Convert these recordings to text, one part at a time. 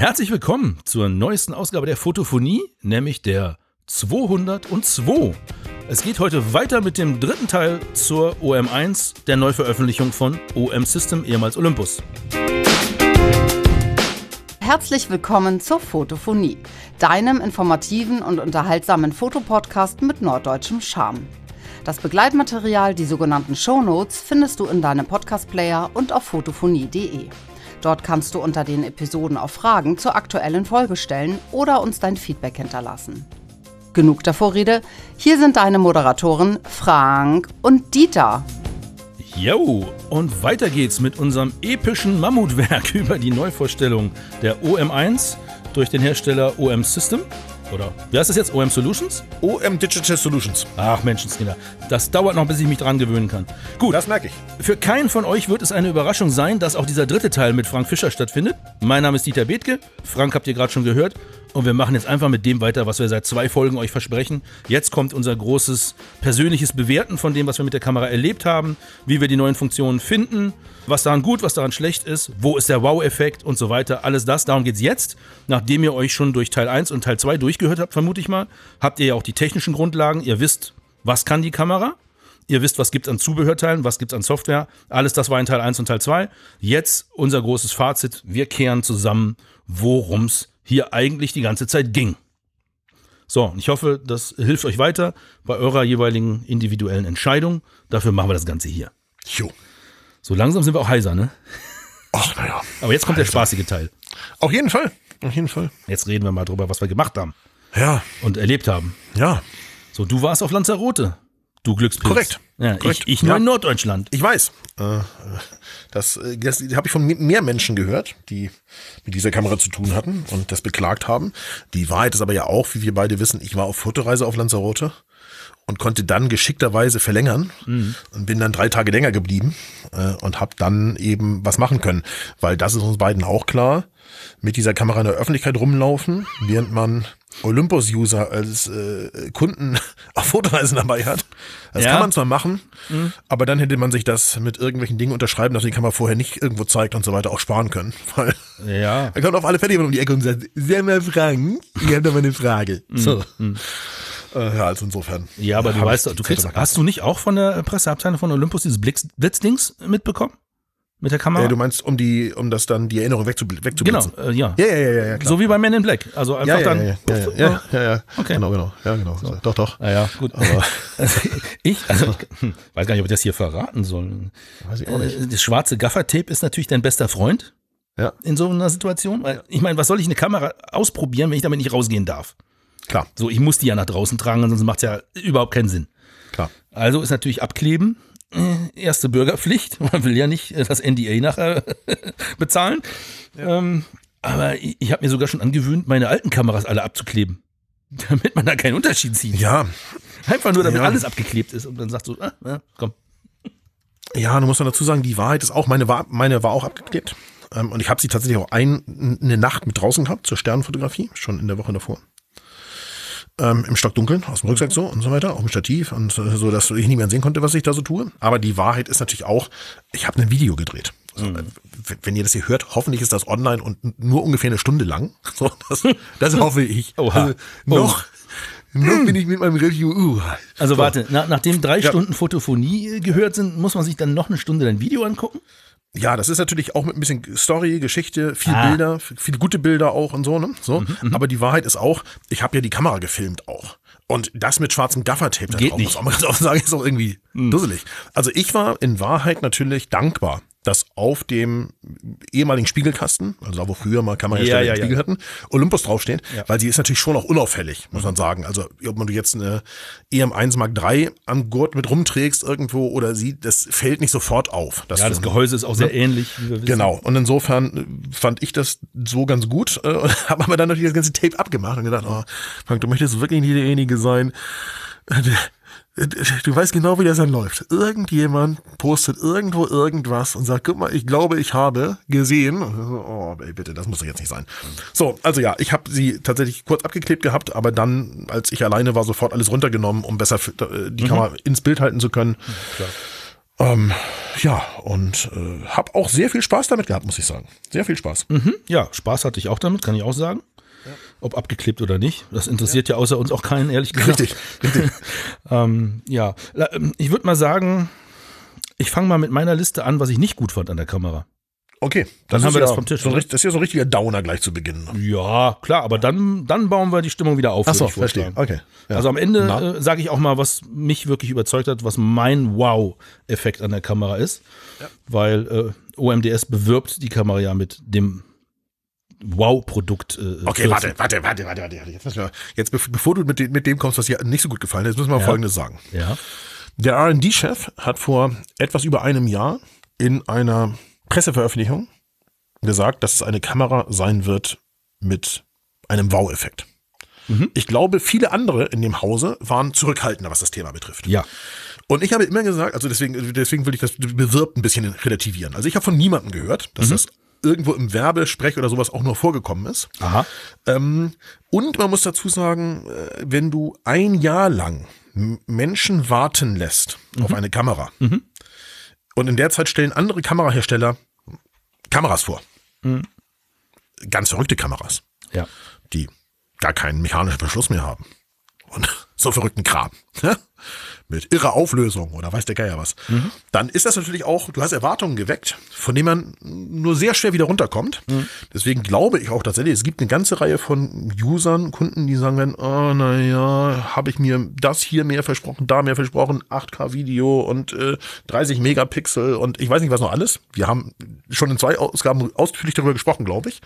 Herzlich willkommen zur neuesten Ausgabe der Fotophonie, nämlich der 202. Es geht heute weiter mit dem dritten Teil zur OM1, der Neuveröffentlichung von OM System, ehemals Olympus. Herzlich willkommen zur Fotophonie, deinem informativen und unterhaltsamen Fotopodcast mit norddeutschem Charme. Das Begleitmaterial, die sogenannten Shownotes, findest du in deinem Podcast-Player und auf fotophonie.de. Dort kannst du unter den Episoden auch Fragen zur aktuellen Folge stellen oder uns dein Feedback hinterlassen. Genug der Vorrede, hier sind deine Moderatoren Frank und Dieter. Jo, und weiter geht's mit unserem epischen Mammutwerk über die Neuvorstellung der OM1 durch den Hersteller OM System oder wie heißt das jetzt? OM Solutions? OM Digital Solutions. Ach Menschenskinder, das dauert noch, bis ich mich dran gewöhnen kann. Gut. Das merke ich. Für keinen von euch wird es eine Überraschung sein, dass auch dieser dritte Teil mit Frank Fischer stattfindet. Mein Name ist Dieter Bethke. Frank habt ihr gerade schon gehört. Und wir machen jetzt einfach mit dem weiter, was wir seit zwei Folgen euch versprechen. Jetzt kommt unser großes persönliches Bewerten von dem, was wir mit der Kamera erlebt haben, wie wir die neuen Funktionen finden, was daran gut, was daran schlecht ist, wo ist der Wow-Effekt und so weiter. Alles das, darum geht's jetzt. Nachdem ihr euch schon durch Teil 1 und Teil 2 durchgehört habt, vermute ich mal, habt ihr ja auch die technischen Grundlagen. Ihr wisst, was kann die Kamera. Ihr wisst, was gibt's an Zubehörteilen, was gibt's an Software. Alles das war in Teil 1 und Teil 2. Jetzt unser großes Fazit. Wir kehren zusammen, worum's hier eigentlich die ganze Zeit ging. So, ich hoffe, das hilft euch weiter bei eurer jeweiligen individuellen Entscheidung. Dafür machen wir das Ganze hier. Jo. So langsam sind wir auch heiser, ne? Ach, naja. Aber jetzt kommt der spaßige Teil. Auf jeden Fall. Auf jeden Fall. Jetzt reden wir mal drüber, was wir gemacht haben Ja. und erlebt haben. Ja. So, du warst auf Lanzarote. Du Glückspilz. Korrekt. Ja, Korrekt. Ich, ich nur Ja. in Norddeutschland. Ich weiß. Äh, Das, äh, das habe ich von mehr Menschen gehört, die mit dieser Kamera zu tun hatten und das beklagt haben. Die Wahrheit ist aber ja auch, wie wir beide wissen, ich war auf Fotoreise auf Lanzarote und konnte dann geschickterweise verlängern und bin dann drei Tage länger geblieben äh, und habe dann eben was machen können, weil das ist uns beiden auch klar. Mit dieser Kamera in der Öffentlichkeit rumlaufen, während man Olympus-User als äh, Kunden auf Fotoreisen dabei hat. Das Ja. kann man zwar machen, aber dann hätte man sich das mit irgendwelchen Dingen unterschreiben, dass die Kamera vorher nicht irgendwo zeigt und so weiter auch sparen können. Weil Ja. er kommt auf alle Fälle jemand um die Ecke und sagt, sehr mal Frank, ich habe da mal eine Frage. So. Äh, ja, also insofern. Ja, aber du hab weißt, du kriegst, hast du nicht auch von der Presseabteilung von Olympus dieses Blitz, Blitzdings mitbekommen? Mit der Kamera? äh, du meinst, um die, um das dann die Erinnerung wegzubl wegzublitzen. genau, äh, ja. Ja, ja, ja, ja, ja, klar. So wie bei Men in Black. Also einfach ja, ja, dann. ja, ja, ja, ja, ja, ja, Okay. Genau, genau. Ja, genau. Doch, doch. Ah ja, gut. Aber- ich, also, ich hm, weiß gar nicht, ob ich das hier verraten soll. Weiß ich auch nicht. Äh, Das schwarze Gaffertape ist natürlich dein bester Freund Ja, in so einer Situation. Weil, ich meine, was soll ich eine Kamera ausprobieren, wenn ich damit nicht rausgehen darf? Klar, So, ich muss die ja nach draußen tragen, sonst macht ja überhaupt keinen Sinn. klar. Also ist natürlich abkleben. äh, Erste Bürgerpflicht. Man will ja nicht äh, das NDA nachher bezahlen. Ähm, aber ich, ich habe mir sogar schon angewöhnt, meine alten Kameras alle abzukleben. Damit man da keinen Unterschied sieht. Ja, Einfach nur, damit Ja. alles abgeklebt ist und dann sagt so, ah, ja, komm. Ja, du musst dann dazu sagen, die Wahrheit ist auch, meine war, meine war auch abgeklebt. Ähm, und ich habe sie tatsächlich auch ein, eine Nacht mit draußen gehabt zur Sternenfotografie, schon in der Woche davor. Ähm, Im Stockdunkeln, aus dem Rucksack so und so weiter, auch im Stativ und so, so, dass ich nicht mehr sehen konnte, was ich da so tue. Aber die Wahrheit ist natürlich auch, ich habe ein Video gedreht. Also, äh, w- Wenn ihr das hier hört, hoffentlich ist das online und nur ungefähr eine Stunde lang. So, das, das hoffe ich. Oha. Also, noch, noch bin ich mit meinem Review. Uh, Also so. warte, na, nachdem drei Ja. Stunden Fotophonie äh, gehört sind, muss man sich dann noch eine Stunde dein Video angucken? Ja, das ist natürlich auch mit ein bisschen Story, Geschichte, viel Ah. Mhm, Bilder, viele gute Bilder auch und so, ne? So. Aber die Wahrheit ist auch, ich habe ja die Kamera gefilmt auch. Und das mit schwarzem Gaffertape da Geht drauf, nicht. muss mal ganz offen sagen, ist auch irgendwie dusselig. Also ich war in Wahrheit natürlich dankbar, dass auf dem ehemaligen Spiegelkasten, also da wo früher mal Kamerahersteller Ja, ja, Spiegel ja. hatten, Olympus draufsteht, Ja. weil sie ist natürlich schon auch unauffällig, muss man sagen. Also ob man du jetzt eine EM1 Mark III am Gurt mit rumträgst irgendwo oder sie, das fällt nicht sofort auf. Ja, das Gehäuse ist auch sehr ähnlich, wie wir wissen. Genau. Und insofern äh, fand ich das so ganz gut, äh, und habe aber dann natürlich das ganze Tape abgemacht und gedacht, oh, Frank, du möchtest wirklich nicht derjenige sein. Du weißt genau, wie das dann läuft. Irgendjemand postet irgendwo irgendwas und sagt, guck mal, ich glaube, ich habe gesehen. Oh, ey, bitte, das muss doch jetzt nicht sein. So, also ja, ich habe sie tatsächlich kurz abgeklebt gehabt, aber dann, als ich alleine war, sofort alles runtergenommen, um besser äh, die Kamera ins Bild halten zu können. Klar. Ähm, ja, und äh, habe auch sehr viel Spaß damit gehabt, muss ich sagen. Sehr viel Spaß. Mhm, ja, Spaß hatte ich auch damit, kann ich auch sagen. Ob abgeklebt oder nicht. Das interessiert ja, außer uns auch keinen, ehrlich gesagt. Richtig, richtig. Ähm, ja, ähm, ich würde mal sagen, ich fange mal mit meiner Liste an, was ich nicht gut fand an der Kamera. Okay, Dann haben wir ja das vom Tisch, So, ein das ist ja so ein richtiger Downer gleich zu Beginn. Ja, klar, aber dann, dann bauen wir die Stimmung wieder auf. Ach so, würde ich vorschlagen. verstehe. Okay. Ja. Also am Ende äh, sage ich auch mal, was mich wirklich überzeugt hat, was mein Wow-Effekt an der Kamera ist. Weil äh, OMDS bewirbt die Kamera ja mit dem Wow-Produkt. Äh, Okay, 14. warte, warte, warte, warte, warte. Jetzt, müssen wir, jetzt bev- bevor du mit, dem- mit dem kommst, was dir nicht so gut gefallen ist, müssen wir Ja. Folgendes sagen. Ja. Der R&D-Chef hat vor etwas über einem Jahr in einer Presseveröffentlichung gesagt, dass es eine Kamera sein wird mit einem Wow-Effekt. Mhm. Ich glaube, viele andere in dem Hause waren zurückhaltender, was das Thema betrifft. Ja. Und ich habe immer gesagt, also deswegen, deswegen will ich das bewirbt ein bisschen relativieren. Also ich habe von niemandem gehört, dass das irgendwo im Werbesprech oder sowas auch nur vorgekommen ist. Aha. Ähm, und man muss dazu sagen, äh, wenn du ein Jahr lang Menschen warten lässt auf eine Kamera und in der Zeit stellen andere Kamerahersteller Kameras vor. Ganz verrückte Kameras, Ja. die gar keinen mechanischen Verschluss mehr haben. Und so verrückten Kram. Mit irrer Auflösung oder weiß der Geier was. Dann ist das natürlich auch, du hast Erwartungen geweckt, von denen man nur sehr schwer wieder runterkommt. Deswegen glaube ich auch tatsächlich, es gibt eine ganze Reihe von Usern, Kunden, die sagen werden, oh, naja, habe ich mir das hier mehr versprochen, da mehr versprochen, 8K Video und äh, 30 Megapixel und ich weiß nicht was noch alles. Wir haben schon in zwei Ausgaben ausführlich darüber gesprochen, glaube ich.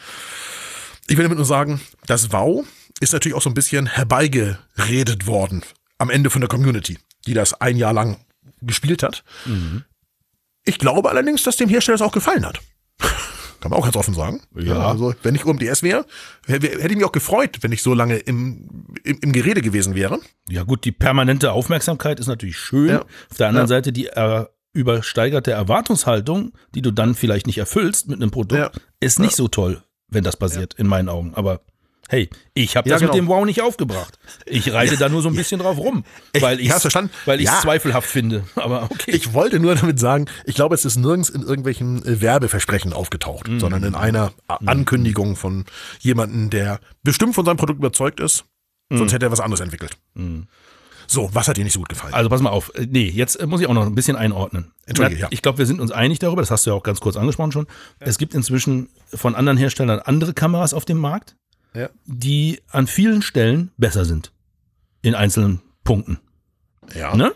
Ich will damit nur sagen, das Wow ist natürlich auch so ein bisschen herbeigeredet worden am Ende von der Community, die das ein Jahr lang gespielt hat. Ich glaube allerdings, dass dem Hersteller das auch gefallen hat. Kann man auch ganz offen sagen. Ja. Also, wenn ich UMDS wäre, hätte hätte ich mich auch gefreut, wenn ich so lange im, im, im Gerede gewesen wäre. Ja gut, die permanente Aufmerksamkeit ist natürlich schön. Ja. Auf der anderen Ja. Seite die äh, übersteigerte Erwartungshaltung, die du dann vielleicht nicht erfüllst mit einem Produkt, Ja. ist nicht so toll, wenn das passiert, in meinen Augen. Aber hey, ich habe Ja, das genau. mit dem Wow nicht aufgebracht. Ich reite da nur so ein bisschen drauf rum, weil ich ich Ja. zweifelhaft finde. Aber okay. Ich wollte nur damit sagen, ich glaube, es ist nirgends in irgendwelchen äh, Werbeversprechen aufgetaucht, Mhm. sondern in einer A- Ankündigung von jemandem, der bestimmt von seinem Produkt überzeugt ist, sonst hätte er was anderes entwickelt. So, was hat dir nicht so gut gefallen? Mhm. Also pass mal auf. Äh, Nee, jetzt äh, muss ich auch noch ein bisschen einordnen. Entschuldige, ja. Ich glaube, wir sind uns einig darüber, das hast du ja auch ganz kurz angesprochen schon. Es gibt inzwischen von anderen Herstellern andere Kameras auf dem Markt, ja. die an vielen Stellen besser sind. In einzelnen Punkten. Ja. Ne?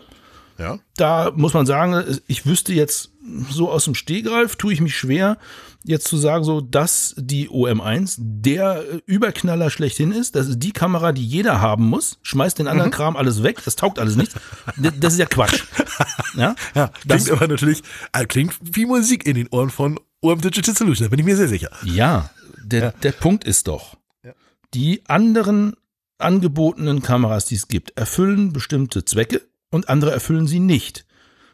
ja. Da muss man sagen, ich wüsste jetzt so aus dem Stehgreif, tue ich mich schwer, jetzt zu sagen, so, dass die OM1 der Überknaller schlechthin ist. Das ist die Kamera, die jeder haben muss. Schmeißt den Mhm. anderen Kram alles weg. Das taugt alles nichts. D- Das ist ja Quatsch. Ja? Ja, Das- klingt aber natürlich, äh, klingt wie Musik in den Ohren von OM Digital Solution, da bin ich mir sehr sicher. Ja, der, der Punkt ist doch, die anderen angebotenen Kameras, die es gibt, erfüllen bestimmte Zwecke und andere erfüllen sie nicht.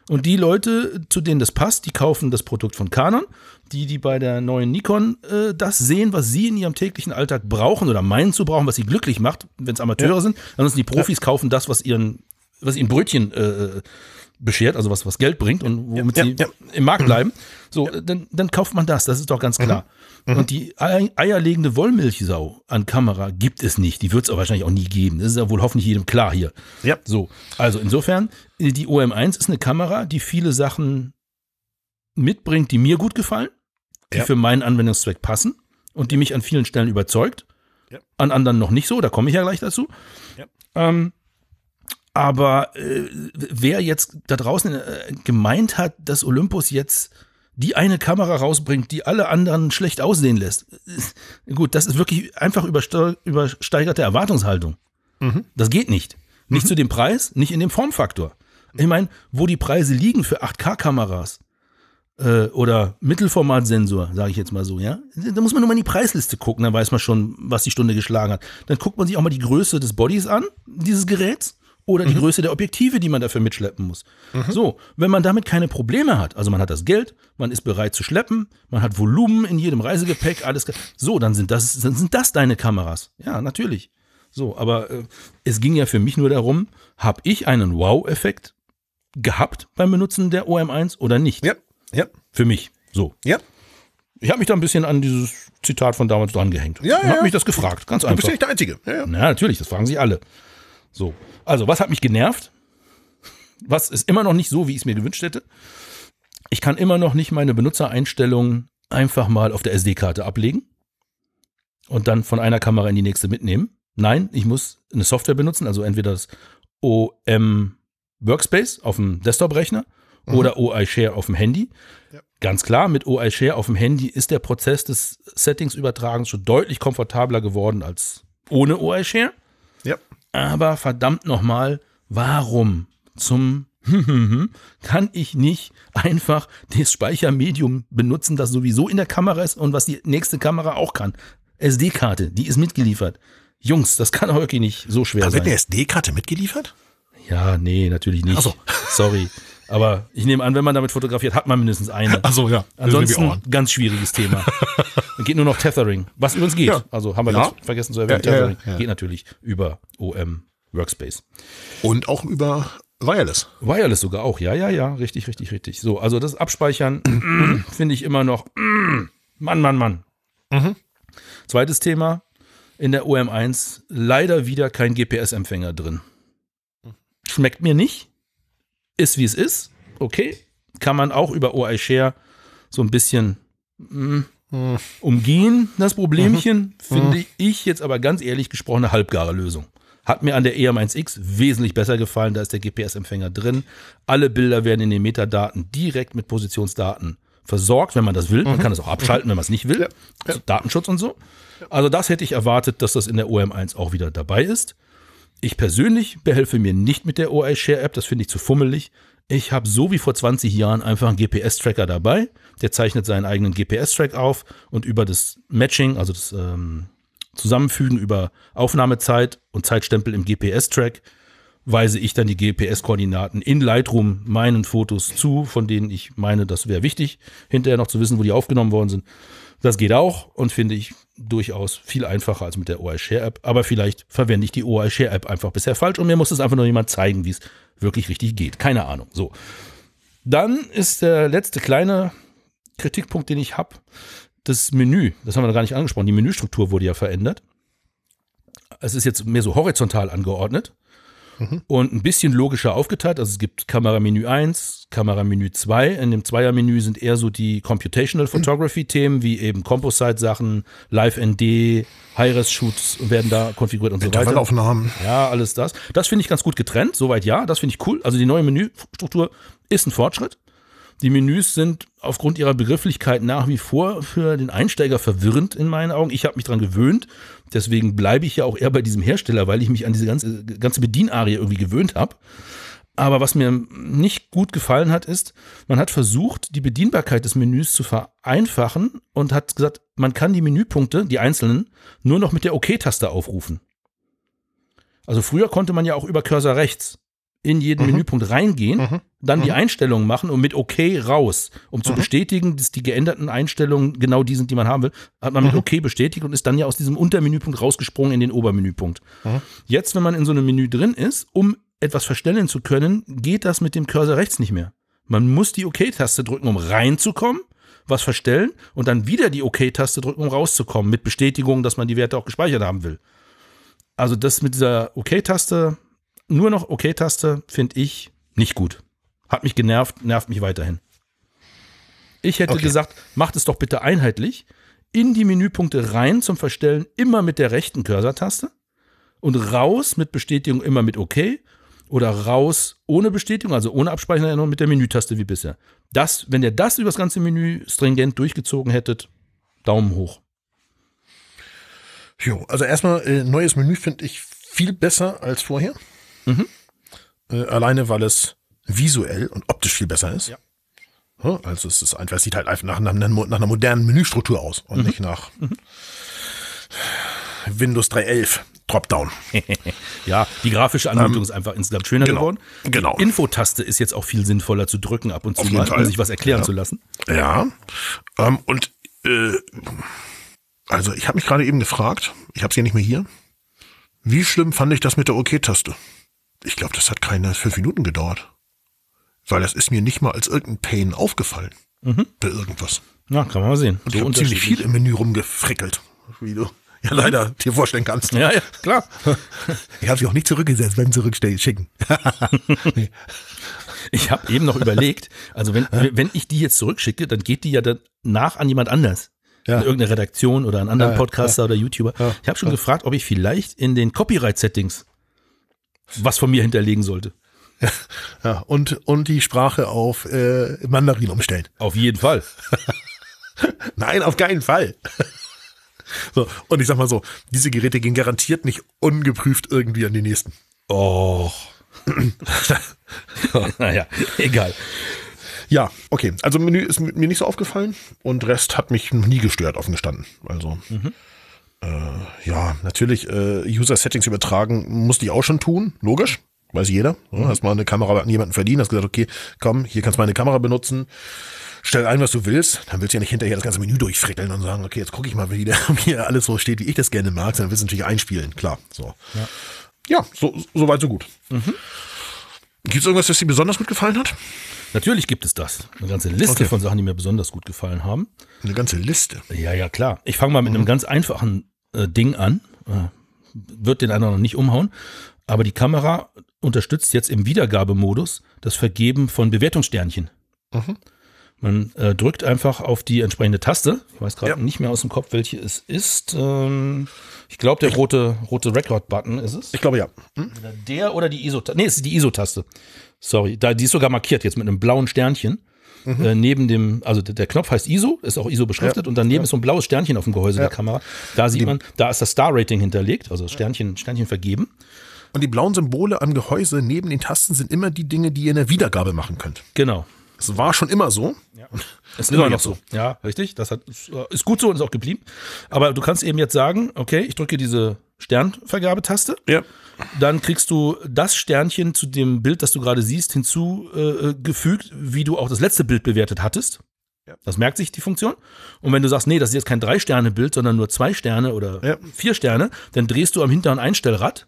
Und die Leute, zu denen das passt, die kaufen das Produkt von Canon. Die, die bei der neuen Nikon äh, das sehen, was sie in ihrem täglichen Alltag brauchen oder meinen zu brauchen, was sie glücklich macht, wenn es Amateure sind. Ansonsten die Profis kaufen das, was ihren, was ihnen Brötchen äh, beschert, also was, was Geld bringt und womit Ja, sie ja. im Markt bleiben. So, dann, dann kauft man das, das ist doch ganz klar. Und die Ei- eierlegende Wollmilchsau an Kamera gibt es nicht. Die wird es auch wahrscheinlich auch nie geben. Das ist ja wohl hoffentlich jedem klar hier. Ja. So, also insofern, die OM1 ist eine Kamera, die viele Sachen mitbringt, die mir gut gefallen, die Ja. für meinen Anwendungszweck passen und die mich an vielen Stellen überzeugt. Ja. An anderen noch nicht so, da komme ich ja gleich dazu. Ja. Ähm, aber äh, wer jetzt da draußen äh, gemeint hat, dass Olympus jetzt die eine Kamera rausbringt, die alle anderen schlecht aussehen lässt, gut, das ist wirklich einfach überste übersteigerte Erwartungshaltung. Das geht nicht. Nicht zu dem Preis, nicht in dem Formfaktor. Ich meine, wo die Preise liegen für 8K-Kameras äh, oder Mittelformatsensor, sage ich jetzt mal so, ja, da muss man nur mal in die Preisliste gucken, dann weiß man schon, was die Stunde geschlagen hat. Dann guckt man sich auch mal die Größe des Bodies an, dieses Geräts, oder die Größe der Objektive, die man dafür mitschleppen muss. So, wenn man damit keine Probleme hat, also man hat das Geld, man ist bereit zu schleppen, man hat Volumen in jedem Reisegepäck, alles, so, dann sind das, dann sind das deine Kameras. Ja, natürlich. So, aber äh, es ging ja für mich nur darum, habe ich einen Wow-Effekt gehabt beim Benutzen der OM1 oder nicht? Ja, ja, Für mich. So. ja. Ich habe mich da ein bisschen an dieses Zitat von damals dran gehängt. Ja, und ja, habe mich das gefragt. Ganz Du bist einfach. ja nicht der Einzige. Ja, ja. Na, natürlich, das fragen sich alle. So. Also, was hat mich genervt? Was ist immer noch nicht so, wie ich es mir gewünscht hätte? Ich kann immer noch nicht meine Benutzereinstellungen einfach mal auf der SD-Karte ablegen und dann von einer Kamera in die nächste mitnehmen. Nein, ich muss eine Software benutzen, also entweder das OM Workspace auf dem Desktop-Rechner oder OI Share auf dem Handy. Ja. Ganz klar, mit OI Share auf dem Handy ist der Prozess des Settings-Übertragens schon deutlich komfortabler geworden als ohne OI Share. ja. Aber verdammt nochmal, warum zum kann ich nicht einfach das Speichermedium benutzen, das sowieso in der Kamera ist und was die nächste Kamera auch kann? SD-Karte, die ist mitgeliefert. Jungs, das kann wirklich nicht so schwer Da wird sein. eine SD-Karte mitgeliefert? Ja, nee, natürlich nicht. Ach so. Sorry. Aber ich nehme an, wenn man damit fotografiert, hat man mindestens eine. so, ja. Ansonsten ganz schwieriges Thema. Dann geht nur noch Tethering. Was übrigens geht. Ja. Also haben wir Ja. vergessen zu erwähnen. Ja, Tethering geht natürlich über OM Workspace. Und auch über Wireless. Wireless sogar auch. Ja, ja, ja. Richtig, richtig, richtig. So, also das Abspeichern finde ich immer noch. Mann, Mann, Mann. Zweites Thema. In der OM1 leider wieder kein GPS-Empfänger drin. Schmeckt mir nicht. Ist wie es ist. Okay. Kann man auch über OI Share so ein bisschen mm, umgehen, das Problemchen. Finde ich jetzt aber ganz ehrlich gesprochen eine halbgare Lösung. Hat mir an der EM1X wesentlich besser gefallen. Da ist der GPS-Empfänger drin. Alle Bilder werden in den Metadaten direkt mit Positionsdaten versorgt, wenn man das will. Man kann es auch abschalten, wenn man es nicht will. Ja. Also Datenschutz und so. Also das hätte ich erwartet, dass das in der OM1 auch wieder dabei ist. Ich persönlich behelfe mir nicht mit der OI Share App, das finde ich zu fummelig. Ich habe so wie vor 20 Jahren einfach einen GPS-Tracker dabei. Der zeichnet seinen eigenen GPS-Track auf und über das Matching, also das ähm, Zusammenfügen über Aufnahmezeit und Zeitstempel im GPS-Track, weise ich dann die GPS-Koordinaten in Lightroom meinen Fotos zu, von denen ich meine, das wäre wichtig, hinterher noch zu wissen, wo die aufgenommen worden sind. Das geht auch und finde ich durchaus viel einfacher als mit der OI Share App. Aber vielleicht verwende ich die OI Share App einfach bisher falsch und mir muss es einfach nur jemand zeigen, wie es wirklich richtig geht. Keine Ahnung. So. Dann ist der letzte kleine Kritikpunkt, den ich habe, das Menü. Das haben wir noch gar nicht angesprochen. Die Menüstruktur wurde ja verändert. Es ist jetzt mehr so horizontal angeordnet und ein bisschen logischer aufgeteilt. Also es gibt Kameramenü 1, Kameramenü 2. In dem Zweiermenü sind eher so die Computational Photography Themen wie eben Composite-Sachen, Live-ND, High-Res-Shoots werden da konfiguriert und so weiter. Intervallaufnahmen. Ja, alles das. Das finde ich ganz gut getrennt. Soweit ja, das finde ich cool. Also die neue Menüstruktur ist ein Fortschritt. Die Menüs sind aufgrund ihrer Begrifflichkeit nach wie vor für den Einsteiger verwirrend in meinen Augen. Ich habe mich dran gewöhnt. Deswegen bleibe ich ja auch eher bei diesem Hersteller, weil ich mich an diese ganze, ganze Bedianarie irgendwie gewöhnt habe. Aber was mir nicht gut gefallen hat, ist, man hat versucht, die Bedienbarkeit des Menüs zu vereinfachen und hat gesagt, man kann die Menüpunkte, die einzelnen, nur noch mit der OK-Taste aufrufen. Also früher konnte man ja auch über Cursor rechts in jeden Menüpunkt reingehen, dann die Einstellungen machen und mit OK raus, um zu bestätigen, dass die geänderten Einstellungen genau die sind, die man haben will, hat man mit OK bestätigt und ist dann ja aus diesem Untermenüpunkt rausgesprungen in den Obermenüpunkt. Jetzt, wenn man in so einem Menü drin ist, um etwas verstellen zu können, geht das mit dem Cursor rechts nicht mehr. Man muss die OK-Taste drücken, um reinzukommen, was verstellen und dann wieder die OK-Taste drücken, um rauszukommen, mit Bestätigung, dass man die Werte auch gespeichert haben will. Also das mit dieser OK-Taste, nur noch OK-Taste, finde ich nicht gut. Hat mich genervt, nervt mich weiterhin. Ich hätte Okay. gesagt, macht es doch bitte einheitlich. In die Menüpunkte rein zum Verstellen immer mit der rechten Cursor-Taste und raus mit Bestätigung immer mit OK oder raus ohne Bestätigung, also ohne Abspeicherung mit der Menütaste wie bisher. Das, wenn ihr das über das ganze Menü stringent durchgezogen hättet, Daumen hoch. Jo, also erstmal, äh, neues Menü finde ich viel besser als vorher. Äh, alleine, weil es visuell und optisch viel besser ist. Ja. Also es ist einfach, es sieht halt einfach nach, nach, einer- nach einer modernen Menüstruktur aus und nicht nach Windows 3.11 Dropdown. Ja, die grafische Anmutung ist einfach insgesamt schöner genau, geworden. genau. Die Infotaste ist jetzt auch viel sinnvoller zu drücken ab und zu mal, um sich was erklären Ja. zu lassen. Ja. Ähm, und äh, also ich habe mich gerade eben gefragt, ich habe es ja nicht mehr hier. Wie schlimm fand ich das mit der OK-Taste? Ich glaube, das hat keine fünf Minuten gedauert. Weil das ist mir nicht mal als irgendein Pain aufgefallen. Mhm. Bei irgendwas. Na, kann man mal sehen. Und ich habe ziemlich viel im Menü rumgefrickelt. Wie du ja leider dir vorstellen kannst. Ja, ja, klar. Ich habe sie auch nicht zurückgesetzt beim Zurückstellen schicken. nee. Ich habe eben noch überlegt, also wenn, wenn ich die jetzt zurückschicke, dann geht die ja dann nach an jemand anders. Ja. In irgendeine Redaktion oder an anderen Ja, Podcaster oder YouTuber. ich habe schon gefragt, ob ich vielleicht in den Copyright-Settings was von mir hinterlegen sollte. Ja, und, und die Sprache auf äh, Mandarin umstellen. Auf jeden Fall. Nein, auf keinen Fall. So, und ich sag mal so, diese Geräte gehen garantiert nicht ungeprüft irgendwie an die nächsten. Oh. naja, egal. Ja, okay. Also Menü ist mir nicht so aufgefallen und Rest hat mich noch nie gestört offen gestanden. Also äh, ja, natürlich äh, User Settings übertragen musste ich auch schon tun, logisch. Weiß jeder. Ja, hast mal eine Kamera an jemanden verdient, hast gesagt, okay, komm, hier kannst du meine Kamera benutzen. Stell ein, was du willst. Dann willst du ja nicht hinterher das ganze Menü durchfrickeln und sagen, okay, jetzt gucke ich mal, wie, der, wie alles so steht, wie ich das gerne mag. Dann willst du natürlich einspielen, klar. So. Ja. Ja, so, so weit, so gut. Gibt es irgendwas, das dir besonders gut gefallen hat? Natürlich gibt es das. Eine ganze Liste Okay. von Sachen, die mir besonders gut gefallen haben. Eine ganze Liste. Ja, ja, klar. Ich fange mal mit einem ganz einfachen äh, Ding an. Äh, wird den anderen noch nicht umhauen. Aber die Kamera unterstützt jetzt im Wiedergabemodus das Vergeben von Bewertungssternchen. Mhm. Man äh, drückt einfach auf die entsprechende Taste. Ich weiß gerade Ja. nicht mehr aus dem Kopf, welche es ist. Ähm, ich glaube, der rote, rote Record-Button ist es. Ich glaube ja. Hm? Der oder die ISO-Taste. Nee, es ist die ISO-Taste. Sorry, da, die ist sogar markiert jetzt mit einem blauen Sternchen. Äh, neben dem, also der, Knopf heißt ISO, ist auch ISO beschriftet Ja. und daneben ist so ein blaues Sternchen auf dem Gehäuse Ja. der Kamera. Da sieht man, da ist das Star-Rating hinterlegt, also das Sternchen, Sternchen vergeben. Und die blauen Symbole am Gehäuse neben den Tasten sind immer die Dinge, die ihr in der Wiedergabe machen könnt. Genau. Es war schon immer so. Ist Immer noch jetzt so. Ja, richtig. Das hat, ist gut so und ist auch geblieben. Aber du kannst eben jetzt sagen, okay, ich drücke diese Sternvergabetaste. Ja. Dann kriegst du das Sternchen zu dem Bild, das du gerade siehst, hinzugefügt, wie du auch das letzte Bild bewertet hattest. Ja. Das merkt sich die Funktion. Und wenn du sagst, nee, das ist jetzt kein Drei-Sterne-Bild, sondern nur zwei Sterne oder Ja. vier Sterne, dann drehst du am hinteren Einstellrad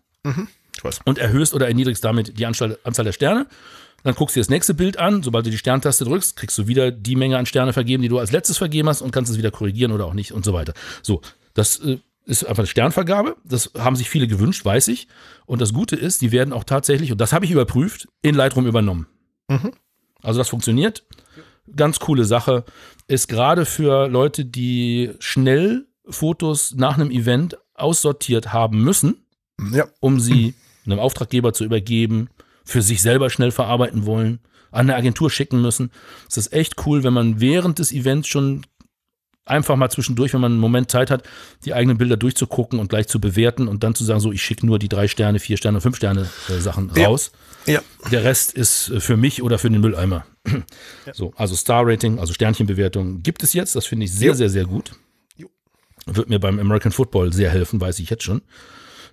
weiß. und erhöhst oder erniedrigst damit die Anzahl, Anzahl der Sterne. Dann guckst du dir das nächste Bild an. Sobald du die Sterntaste drückst, kriegst du wieder die Menge an Sterne vergeben, die du als letztes vergeben hast und kannst es wieder korrigieren oder auch nicht und so weiter. So, das äh, ist einfach eine Sternvergabe. Das haben sich viele gewünscht, weiß ich. Und das Gute ist, die werden auch tatsächlich, und das habe ich überprüft, in Lightroom übernommen. Also das funktioniert. Ganz coole Sache. Ist gerade für Leute, die schnell Fotos nach einem Event aussortiert haben müssen, Ja. um sie einem Auftraggeber zu übergeben, für sich selber schnell verarbeiten wollen, an eine Agentur schicken müssen. Es ist echt cool, wenn man während des Events schon einfach mal zwischendurch, wenn man einen Moment Zeit hat, die eigenen Bilder durchzugucken und gleich zu bewerten und dann zu sagen, so, ich schicke nur die drei Sterne, vier Sterne, fünf Sterne äh, Sachen Ja. raus. Ja. Der Rest ist äh, für mich oder für den Mülleimer. So, also Star-Rating, also Sternchenbewertung gibt es jetzt. Das finde ich sehr, Jo. sehr, sehr gut. Jo. Wird mir beim American Football sehr helfen, weiß ich jetzt schon.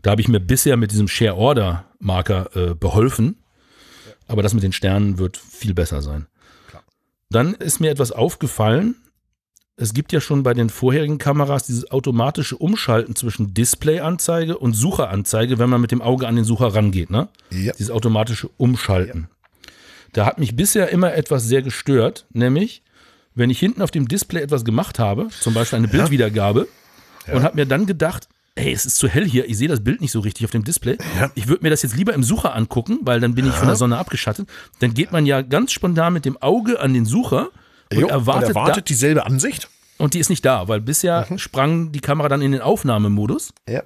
Da habe ich mir bisher mit diesem Share-Order-Marker äh, beholfen. Aber das mit den Sternen wird viel besser sein. Klar. Dann ist mir etwas aufgefallen. Es gibt ja schon bei den vorherigen Kameras dieses automatische Umschalten zwischen Displayanzeige und Sucheranzeige, wenn man mit dem Auge an den Sucher rangeht. Ne? Ja. Dieses automatische Umschalten. Da hat mich bisher immer etwas sehr gestört, nämlich wenn ich hinten auf dem Display etwas gemacht habe, zum Beispiel eine Bildwiedergabe, und habe mir dann gedacht, hey, es ist zu hell hier, ich sehe das Bild nicht so richtig auf dem Display. Ja. Ich würde mir das jetzt lieber im Sucher angucken, weil dann bin ich von der Sonne abgeschattet. Dann geht man ja ganz spontan mit dem Auge an den Sucher und Jo, erwartet, und erwartet dieselbe Ansicht. da, und die ist nicht da, weil bisher sprang die Kamera dann in den Aufnahmemodus, Ja.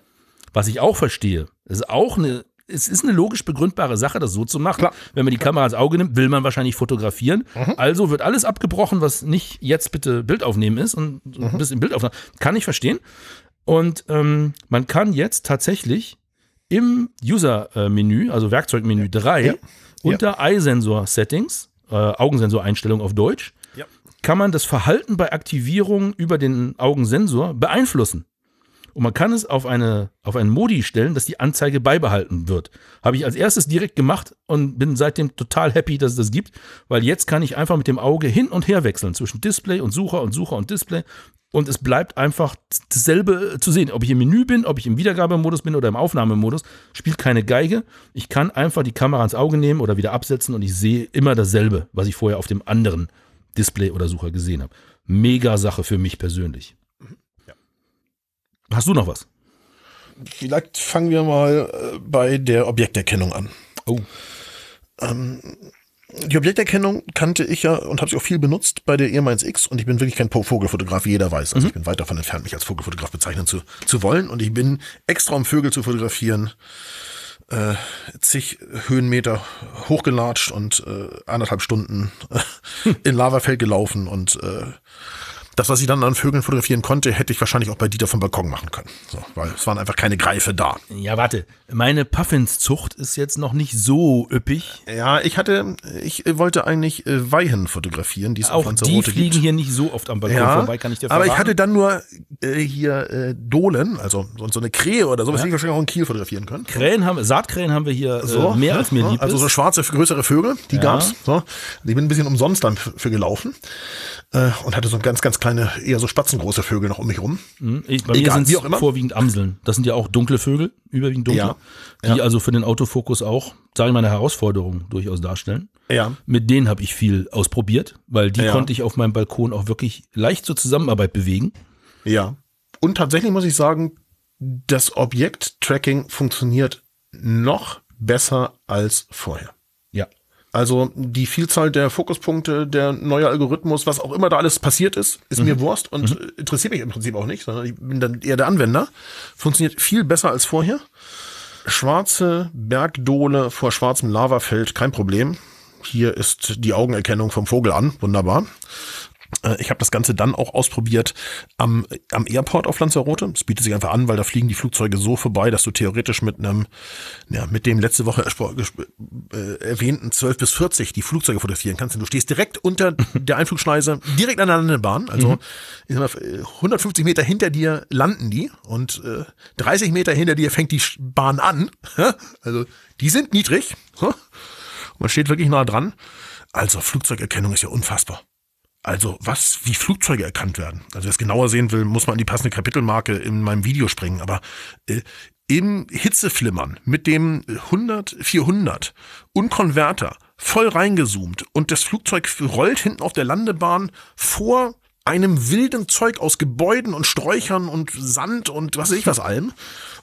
was ich auch verstehe. Es ist auch eine, es ist eine logisch begründbare Sache, das so zu machen. Klar. Wenn man die Kamera ins Auge nimmt, will man wahrscheinlich fotografieren. Also wird alles abgebrochen, was nicht jetzt bitte Bild aufnehmen ist und ein bisschen Bild aufnehmen. Kann ich verstehen. Und ähm, man kann jetzt tatsächlich im User-Menü, also Werkzeugmenü 3, Ja. unter Eye-Sensor-Settings, äh, Augensensor-Einstellung auf Deutsch, Ja. Kann man das Verhalten bei Aktivierung über den Augensensor beeinflussen. Und man kann es auf eine, auf einen Modi stellen, dass die Anzeige beibehalten wird. Habe ich als erstes direkt gemacht und bin seitdem total happy, dass es das gibt, weil jetzt kann ich einfach mit dem Auge hin und her wechseln zwischen Display und Sucher und Sucher und Display. Und es bleibt einfach dasselbe zu sehen. Ob ich im Menü bin, ob ich im Wiedergabemodus bin oder im Aufnahmemodus, spielt keine Geige. Ich kann einfach die Kamera ans Auge nehmen oder wieder absetzen und ich sehe immer dasselbe, was ich vorher auf dem anderen Display oder Sucher gesehen habe. Mega Sache für mich persönlich. Ja. Hast du noch was? Vielleicht fangen wir mal äh, bei der Objekterkennung an. Oh. Ähm, die Objekterkennung kannte ich ja und habe sie auch viel benutzt bei der EM1 X und ich bin wirklich kein Vogelfotograf, wie jeder weiß. Also mhm. ich bin weit davon entfernt, mich als Vogelfotograf bezeichnen zu, zu wollen und ich bin extra um Vögel zu fotografieren äh, zig Höhenmeter hochgelatscht und äh, anderthalb Stunden äh, in Lavafeld gelaufen und äh, das, was ich dann an Vögeln fotografieren konnte, hätte ich wahrscheinlich auch bei Dieter vom Balkon machen können. So, weil es waren einfach keine Greife da. Ja, warte. Meine Puffinszucht ist jetzt noch nicht so üppig. Ja, ich hatte, ich wollte eigentlich äh, Weihen fotografieren, die es auch auf die fliegen gibt. hier nicht so oft am Balkon ja, vorbei, kann ich dir verraten. Aber ich hatte dann nur äh, hier äh, Dohlen, also so eine Krähe oder sowas, ja. die ich wahrscheinlich auch in Kiel fotografieren können. Krähen haben, Saatkrähen haben wir hier äh, so, mehr als mir lieb Also so schwarze, größere Vögel, die ja. gab's. So. Ich bin ein bisschen umsonst dann für gelaufen äh, und hatte so ganz, ganz kleine, eher so spatzengroße Vögel noch um mich rum. Mhm. Bei mir sind es vorwiegend Amseln. Das sind ja auch dunkle Vögel, überwiegend dunkle, ja. die ja. also für den Autofokus auch, sage ich mal, eine Herausforderung durchaus darstellen. Ja. Mit denen habe ich viel ausprobiert, weil die ja. konnte ich auf meinem Balkon auch wirklich leicht zur Zusammenarbeit bewegen. Ja. Und tatsächlich muss ich sagen, das Objekt-Tracking funktioniert noch besser als vorher. Also die Vielzahl der Fokuspunkte, der neue Algorithmus, was auch immer da alles passiert ist, ist mhm. mir Wurst und mhm. interessiert mich im Prinzip auch nicht, sondern ich bin dann eher der Anwender. Funktioniert viel besser als vorher. Schwarze Bergdole vor schwarzem Lavafeld, kein Problem. Hier ist die Augenerkennung vom Vogel an, wunderbar. Äh, ich habe das Ganze dann auch ausprobiert am, am Airport auf Lanzarote. Es bietet sich einfach an, weil da fliegen die Flugzeuge so vorbei, dass du theoretisch mit einem, ja, mit dem letzte Woche äh, erwähnten 12 bis 40 die Flugzeuge fotografieren kannst. Und du stehst direkt unter der Einflugschneise, direkt an der Landebahn. Also mhm. ich sag mal, 150 Meter hinter dir landen die und äh, 30 Meter hinter dir fängt die Bahn an. Also die sind niedrig. Man steht wirklich nah dran. Also Flugzeugerkennung ist ja unfassbar. Also was, wie Flugzeuge erkannt werden. Also wer es genauer sehen will, muss man an die passende Kapitelmarke in meinem Video springen. Aber äh, im Hitzeflimmern mit dem 100, 400 und Konverter voll reingezoomt und das Flugzeug rollt hinten auf der Landebahn vor einem wilden Zeug aus Gebäuden und Sträuchern und Sand und was weiß ich was allem.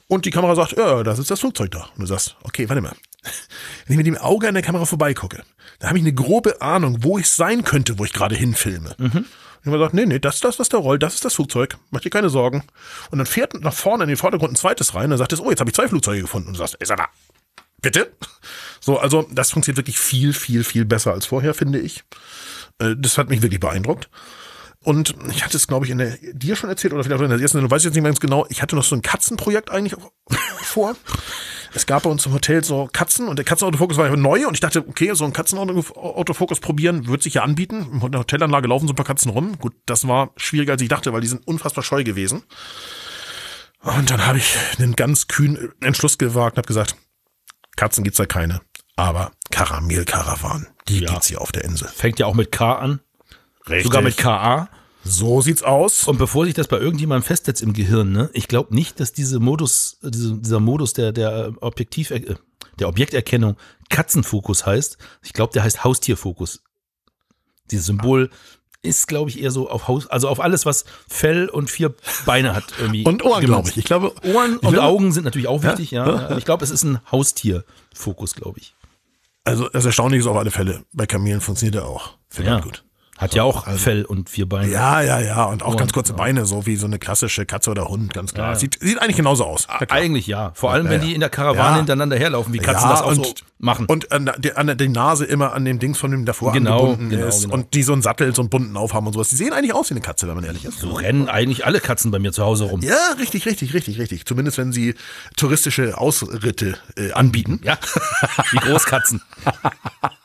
Und die Kamera sagt, ja, das ist das Flugzeug da. Und du sagst, okay, warte mal. Wenn ich mit dem Auge an der Kamera vorbeigucke, dann habe ich eine grobe Ahnung, wo ich sein könnte, wo ich gerade hinfilme. Mhm. Und man sagt, nee, nee, das ist das, was da rollt, das ist das Flugzeug, mach dir keine Sorgen. Und dann fährt nach vorne in den Vordergrund ein zweites rein, dann sagt es, oh, jetzt habe ich zwei Flugzeuge gefunden. Und du sagst, ist er da? Bitte? So, also das funktioniert wirklich viel, viel, viel besser als vorher, finde ich. Äh, das hat mich wirklich beeindruckt. Und ich hatte es, glaube ich, in der, dir schon erzählt oder vielleicht in der ersten, du weißt jetzt nicht mehr ganz genau, ich hatte noch so ein Katzenprojekt eigentlich vor. Es gab bei uns im Hotel so Katzen und der Katzenautofokus war ja neu und ich dachte, okay, so ein Katzenautofokus probieren wird sich ja anbieten. In der Hotelanlage laufen so ein paar Katzen rum. Gut, das war schwieriger als ich dachte, weil die sind unfassbar scheu gewesen. Und dann habe ich einen ganz kühnen Entschluss gewagt und habe gesagt, Katzen gibt's ja keine, aber Karamellkarawan, die ja. gibt's hier auf der Insel. Fängt ja auch mit K an. Richtig. Sogar mit KA. So sieht's aus. Und bevor sich das bei irgendjemandem festsetzt im Gehirn, ne, ich glaube nicht, dass diese Modus, diese, dieser Modus der, der Objektiv, äh, der Objekterkennung Katzenfokus heißt. Ich glaube, der heißt Haustierfokus. Dieses Symbol ist, glaube ich, eher so auf Haus, also auf alles, was Fell und vier Beine hat irgendwie. Und Ohren, glaube ich. Ich glaube, Ohren und Augen sind natürlich auch wichtig, ja. ja. Ich glaube, es ist ein Haustierfokus, glaube ich. Also das Erstaunliche ist auf alle Fälle, bei Kamelen funktioniert er auch. Finde ja. gut. Hat ja auch also, Fell und vier Beine. Ja, ja, ja. Und auch und, ganz kurze ja. Beine, so wie so eine klassische Katze oder Hund, ganz klar. Ja. Sieht, sieht eigentlich genauso aus. Ja, eigentlich ja. Vor allem, wenn die in der Karawane hintereinander herlaufen, wie Katzen das auch und, so machen. Und an der, an der Nase immer an dem Dings von dem davor genau, angebunden genau, ist. Genau. Und die so einen Sattel, so einen bunten aufhaben und sowas. Die sehen eigentlich aus wie eine Katze, wenn man ehrlich ist. So rennen eigentlich alle Katzen bei mir zu Hause rum. Ja, richtig, richtig, richtig, richtig. Zumindest wenn sie touristische Ausritte äh, anbieten. Ja, wie Großkatzen.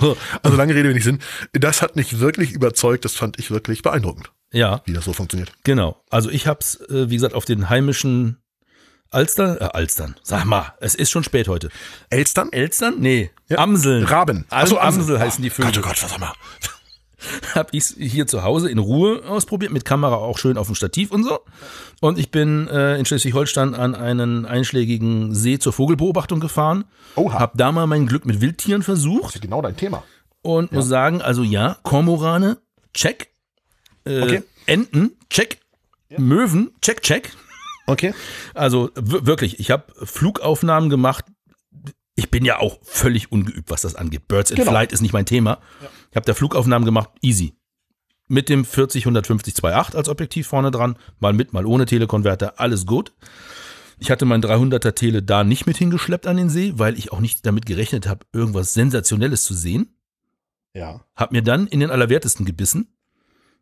So, also lange Rede, wenig Sinn. Das hat mich wirklich überzeugt. Das fand ich wirklich beeindruckend, Ja, wie das so funktioniert. genau. Also ich hab's, äh, wie gesagt, auf den heimischen Alstern, äh, Alstern, sag mal, es ist schon spät heute. Elstern? Elstern? Nee, Ja. Amseln. Raben. Also so, Amsel, Amsel. heißen die Vögel. Gott, oh Gott, was sag mal. Hab ich's hier zu Hause in Ruhe ausprobiert, mit Kamera auch schön auf dem Stativ und so. Und ich bin äh, in Schleswig-Holstein an einen einschlägigen See zur Vogelbeobachtung gefahren. Oha. Hab da mal mein Glück mit Wildtieren versucht. Das ist genau dein Thema. und muss sagen, also ja, Kormorane, check. Äh, Okay. Enten, check. Möwen, check, check. Okay. Also wirklich, ich habe Flugaufnahmen gemacht. Ich bin ja auch völlig ungeübt, was das angeht. Birds in Genau. Flight ist nicht mein Thema. Ich habe da Flugaufnahmen gemacht, easy. Mit dem 40 150 2.8 als Objektiv vorne dran, mal mit, mal ohne Telekonverter, alles gut. Ich hatte mein 300er Tele da nicht mit hingeschleppt an den See, weil ich auch nicht damit gerechnet habe, irgendwas Sensationelles zu sehen. Ja. Hab mir dann in den Allerwertesten gebissen.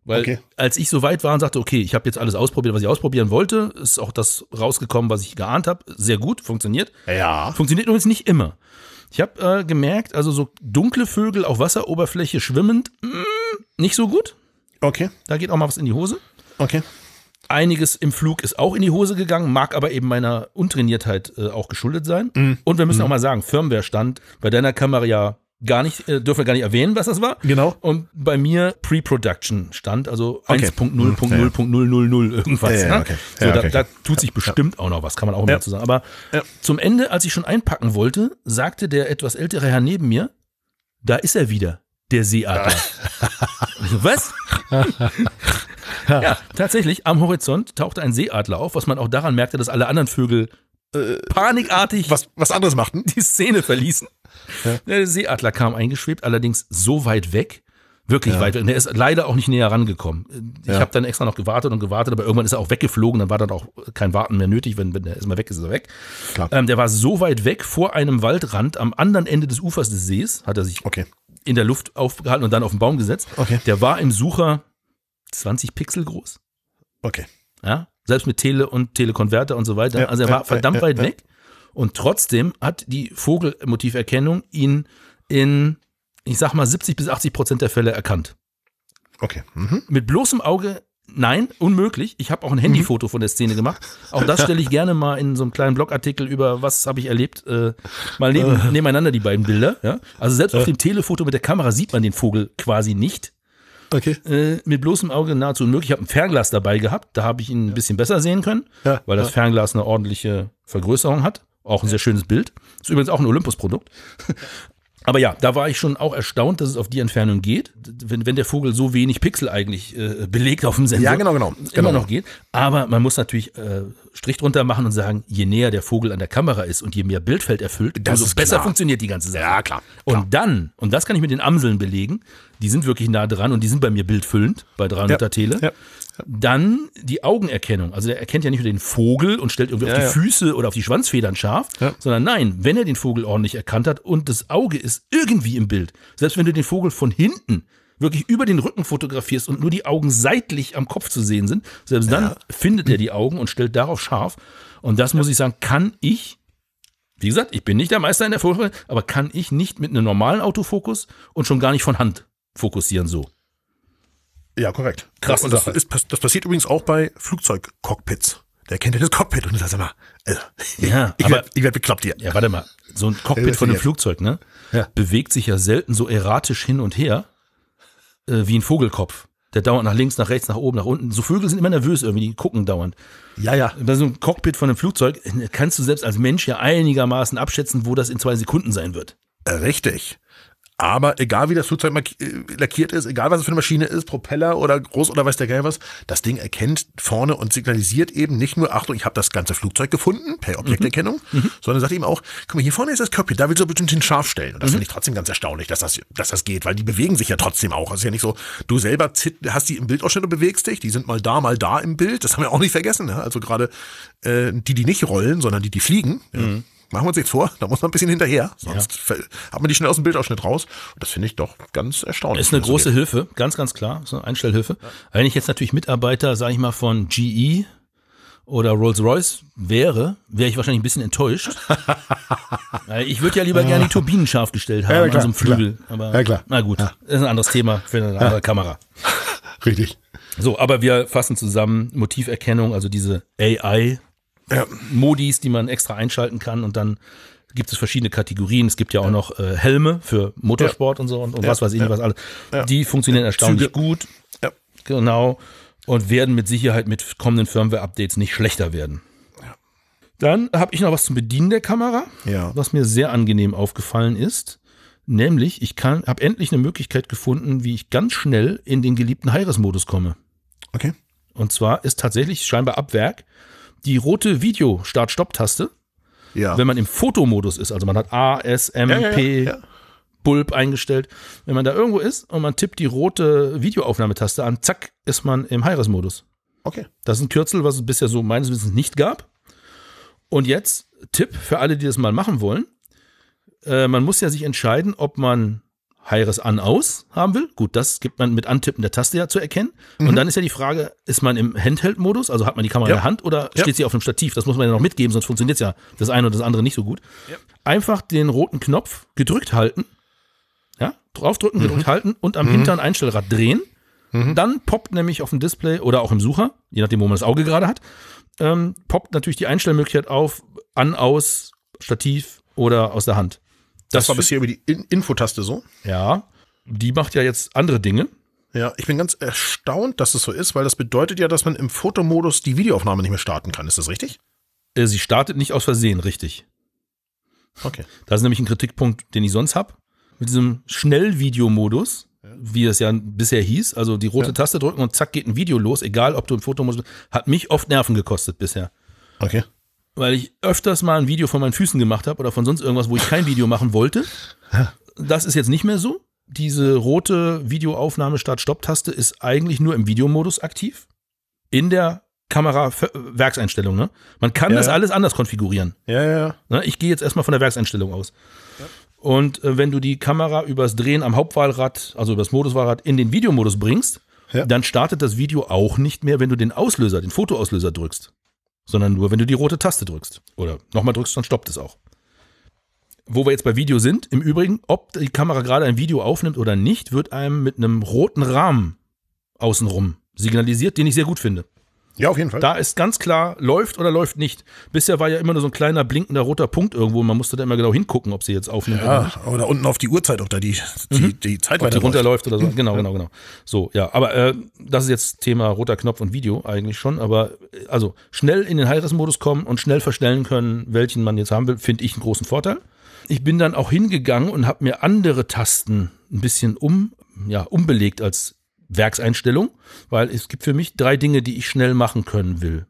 Weil Okay. als ich so weit war und sagte, okay, ich habe jetzt alles ausprobiert, was ich ausprobieren wollte, ist auch das rausgekommen, was ich geahnt habe. Sehr gut, funktioniert. Ja. Funktioniert übrigens nicht immer. Ich habe äh, gemerkt, also so dunkle Vögel auf Wasseroberfläche schwimmend, mh, nicht so gut. Okay. Da geht auch mal was in die Hose. Okay. Einiges im Flug ist auch in die Hose gegangen, mag aber eben meiner Untrainiertheit äh, auch geschuldet sein. Mhm. Und wir müssen auch mal sagen, Firmware-Stand bei deiner Kamera ja gar nicht, äh, dürfen wir gar nicht erwähnen, was das war. Genau. Und bei mir Pre-Production stand, also Okay. Mhm. 1.0.0.000 irgendwas. Ja, ja, ne? okay. So, Ja, da, okay. da tut sich bestimmt auch noch was, kann man auch immer Ja. dazu sagen. Aber zum Ende, als ich schon einpacken wollte, sagte der etwas ältere Herr neben mir, da ist er wieder, der Seeadler. Was? ja, tatsächlich, am Horizont tauchte ein Seeadler auf, was man auch daran merkte, dass alle anderen Vögel panikartig Was, was anderes machten? die Szene verließen. Der Seeadler kam eingeschwebt, allerdings so weit weg, wirklich weit weg. Und er ist leider auch nicht näher rangekommen. Ich Ja. habe dann extra noch gewartet und gewartet, aber irgendwann ist er auch weggeflogen. Dann war dann auch kein Warten mehr nötig. Wenn, wenn er erstmal weg ist, ist er weg. Ähm, der war so weit weg vor einem Waldrand am anderen Ende des Ufers des Sees, hat er sich Okay. in der Luft aufgehalten und dann auf den Baum gesetzt. Okay. Der war im Sucher 20 Pixel groß. Okay. Ja, selbst mit Tele und Telekonverter und so weiter. Ja, also er ja, war verdammt ja, weit ja. weg. Und trotzdem hat die Vogelmotiverkennung ihn in, ich sag mal, 70 bis 80 Prozent der Fälle erkannt. Okay. Mhm. Mit bloßem Auge, nein, unmöglich. Ich habe auch ein Handyfoto von der Szene gemacht. Auch das stelle ich gerne mal in so einem kleinen Blogartikel über, was habe ich erlebt, äh, mal neben, nebeneinander die beiden Bilder. Ja? Also selbst auf dem Telefoto mit der Kamera sieht man den Vogel quasi nicht Okay. äh, mit bloßem Auge nahezu unmöglich. Ich habe ein Fernglas dabei gehabt, da habe ich ihn ein bisschen besser sehen können, Ja, weil das Fernglas eine ordentliche Vergrößerung hat. Auch ein sehr schönes Bild. Ist übrigens auch ein Olympus-Produkt. Aber ja, da war ich schon auch erstaunt, dass es auf die Entfernung geht. Wenn, wenn der Vogel so wenig Pixel eigentlich äh, belegt auf dem Sensor. Ja, genau, genau. Immer Genau. noch geht. Aber man muss natürlich äh, Strich drunter machen und sagen, je näher der Vogel an der Kamera ist und je mehr Bildfeld erfüllt, Das umso besser klar. funktioniert die ganze Sache. Ja, klar. Und dann, und das kann ich mit den Amseln belegen, die sind wirklich nah dran und die sind bei mir bildfüllend bei 300er Ja, Tele. ja. Dann die Augenerkennung. Also der erkennt ja nicht nur den Vogel und stellt irgendwie auf Ja, die ja. Füße oder auf die Schwanzfedern scharf, Ja. sondern nein, wenn er den Vogel ordentlich erkannt hat und das Auge ist irgendwie im Bild, selbst wenn du den Vogel von hinten wirklich über den Rücken fotografierst und nur die Augen seitlich am Kopf zu sehen sind, selbst dann findet er die Augen und stellt darauf scharf. Und das muss ich sagen, kann ich wie gesagt, ich bin nicht der Meister in der Folie, aber kann ich nicht mit einem normalen Autofokus und schon gar nicht von Hand fokussieren so. Ja, korrekt. Krasse und das, ist, das passiert übrigens auch bei Flugzeugcockpits. Der kennt ja das Cockpit und sagt immer, also, Ja, ich aber- werd, ich werd bekloppt hier. Ja, warte mal, so ein Cockpit von einem. Flugzeug, ne, Ja. bewegt sich ja selten so erratisch hin und her äh, wie ein Vogelkopf. Der dauernd nach links, nach rechts, nach oben, nach unten. So Vögel sind immer nervös irgendwie, die gucken dauernd. Ja, ja. Bei so einem Cockpit von einem Flugzeug äh, kannst du selbst als Mensch ja einigermaßen abschätzen, wo das in zwei Sekunden sein wird. Äh, Richtig. Aber egal wie das Flugzeug äh, lackiert ist, egal was es für eine Maschine ist, Propeller oder groß oder weiß der Geil was, das Ding erkennt vorne und signalisiert eben nicht nur, Achtung, ich habe das ganze Flugzeug gefunden, per Objekterkennung, sondern sagt eben auch, guck mal, hier vorne ist das Cockpit, da willst du bestimmt den scharf stellen. Und das finde ich trotzdem ganz erstaunlich, dass das, dass das geht, weil die bewegen sich ja trotzdem auch. Es ist ja nicht so, du selber zit- hast die im Bildausschnitt und bewegst dich, die sind mal da, mal da im Bild, das haben wir auch nicht vergessen. Ne? Also gerade äh, die, die nicht rollen, sondern die, die fliegen. Ja. Machen wir uns nichts vor, da muss man ein bisschen hinterher, sonst fäll- hat man die schnell aus dem Bildausschnitt raus. Und das finde ich doch ganz erstaunlich. Ist eine große geht. Hilfe, ganz, ganz klar. Ist eine Einstellhilfe. Wenn ich jetzt natürlich Mitarbeiter, sage ich mal, von GE oder Rolls-Royce wäre, wäre ich wahrscheinlich ein bisschen enttäuscht. Ich würde ja lieber gerne die Turbinen scharf gestellt haben Ja, an klar, so einem Flügel. klar. Aber, Ja, klar. Na gut, ist ein anderes Thema für eine andere Kamera. Richtig. So, aber wir fassen zusammen Motiverkennung, also diese AI Ja. Modis, die man extra einschalten kann und dann gibt es verschiedene Kategorien. Es gibt ja auch noch äh, Helme für Motorsport und so und, und Ja, was weiß ich, ja. was alles. Ja. Die funktionieren erstaunlich Züge. gut. Ja. Genau. Und werden mit Sicherheit mit kommenden Firmware-Updates nicht schlechter werden. Dann habe ich noch was zum Bedienen der Kamera, Ja. was mir sehr angenehm aufgefallen ist. Nämlich, ich kann, habe endlich eine Möglichkeit gefunden, wie ich ganz schnell in den geliebten Heires-Modus komme. Okay. Und zwar ist tatsächlich scheinbar ab Werk die rote Video-Start-Stopp-Taste, Ja. wenn man im Fotomodus ist. Also man hat A, S, M, ja, P, ja. Bulb eingestellt. Wenn man da irgendwo ist und man tippt die rote Videoaufnahmetaste an, zack, ist man im Hi-Res-Modus. Okay. Das ist ein Kürzel, was es bisher so meines Wissens nicht gab. Und jetzt Tipp für alle, die das mal machen wollen. Äh, man muss ja sich entscheiden, ob man Hi-Res an aus haben will. Gut, das gibt man mit Antippen der Taste ja zu erkennen. Und dann ist ja die Frage, ist man im Handheld-Modus, also hat man die Kamera Mhm. Ja. in der Hand oder Ja. steht sie auf dem Stativ? Das muss man ja noch mitgeben, sonst funktioniert ja das eine oder das andere nicht so gut. Einfach den roten Knopf gedrückt halten, ja, draufdrücken, gedrückt Mhm. halten und am hinteren Einstellrad drehen. Dann poppt nämlich auf dem Display oder auch im Sucher, je nachdem, wo man das Auge gerade hat, ähm, poppt natürlich die Einstellmöglichkeit auf, an, aus, Stativ oder aus der Hand. Das, war fü- bisher über die In Infotaste so. Ja, die macht ja jetzt andere Dinge. Ja, ich bin ganz erstaunt, dass es so ist, weil das bedeutet ja, dass man im Fotomodus die Videoaufnahme nicht mehr starten kann. Ist das richtig? Äh, Sie startet nicht aus Versehen, richtig. Okay. Das ist nämlich ein Kritikpunkt, den ich sonst habe. Mit diesem Schnellvideomodus, wie es ja bisher hieß, also die rote Ja. Taste drücken und zack geht ein Video los, egal ob du im Fotomodus bist, hat mich oft Nerven gekostet bisher. Okay. Weil ich öfters mal ein Video von meinen Füßen gemacht habe oder von sonst irgendwas, wo ich kein Video machen wollte. Das ist jetzt nicht mehr so. Diese rote Videoaufnahme Start-Stopp-Taste ist eigentlich nur im Videomodus aktiv. In der Kamera-Werkseinstellung. Ne? Man kann Ja, das ja. alles anders konfigurieren. Ja, ja, ja. Ne? Ich gehe jetzt erstmal von der Werkseinstellung aus. Und äh, wenn du die Kamera übers Drehen am Hauptwahlrad, also übers Moduswahlrad, in den Videomodus bringst, dann startet das Video auch nicht mehr, wenn du den Auslöser, den Fotoauslöser drückst, sondern nur, wenn du die rote Taste drückst. Oder nochmal drückst, dann stoppt es auch. Wo wir jetzt bei Video sind, im Übrigen, ob die Kamera gerade ein Video aufnimmt oder nicht, wird einem mit einem roten Rahmen außenrum signalisiert, den ich sehr gut finde. Ja, auf jeden Fall. Da ist ganz klar, läuft oder läuft nicht. Bisher war ja immer nur so ein kleiner blinkender roter Punkt irgendwo. Man musste da immer genau hingucken, ob sie jetzt aufnimmt oder nicht. ja, oder unten auf die Uhrzeit, ob da die, die, die Zeit Mhm. Die weiterläuft. runterläuft oder so. Genau, genau, genau. So, ja, aber äh, das ist jetzt Thema roter Knopf und Video eigentlich schon. Aber äh, also schnell in den High-Res-Modus kommen und schnell verstellen können, welchen man jetzt haben will, finde ich einen großen Vorteil. Ich bin dann auch hingegangen und habe mir andere Tasten ein bisschen um, ja, umbelegt als Werkseinstellung, weil es gibt für mich drei Dinge, die ich schnell machen können will.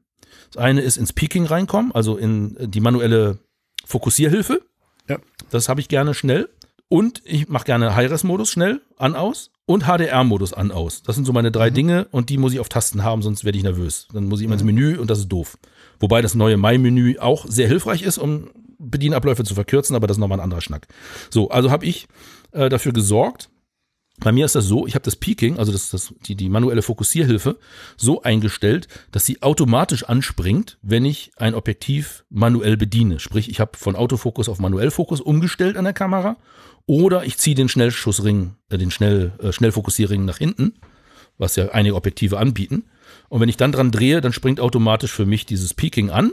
Das eine ist ins Peaking reinkommen, also in die manuelle Fokussierhilfe. Ja. Das habe ich gerne schnell. Und ich mache gerne High-Res-Modus schnell, an, aus. Und HDR-Modus an, aus. Das sind so meine drei Dinge und die muss ich auf Tasten haben, sonst werde ich nervös. Dann muss ich immer ins Menü und das ist doof. Wobei das neue My-Menü auch sehr hilfreich ist, um Bedienabläufe zu verkürzen, aber das ist nochmal ein anderer Schnack. So, also habe ich äh, dafür gesorgt, bei mir ist das so, ich habe das Peaking, also das, das, die, die manuelle Fokussierhilfe, so eingestellt, dass sie automatisch anspringt, wenn ich ein Objektiv manuell bediene. Sprich, ich habe von Autofokus auf Manuellfokus umgestellt an der Kamera oder ich ziehe den Schnellschussring, äh, den Schnell, äh, Schnellfokussierring nach hinten, was ja einige Objektive anbieten. Und wenn ich dann dran drehe, dann springt automatisch für mich dieses Peaking an.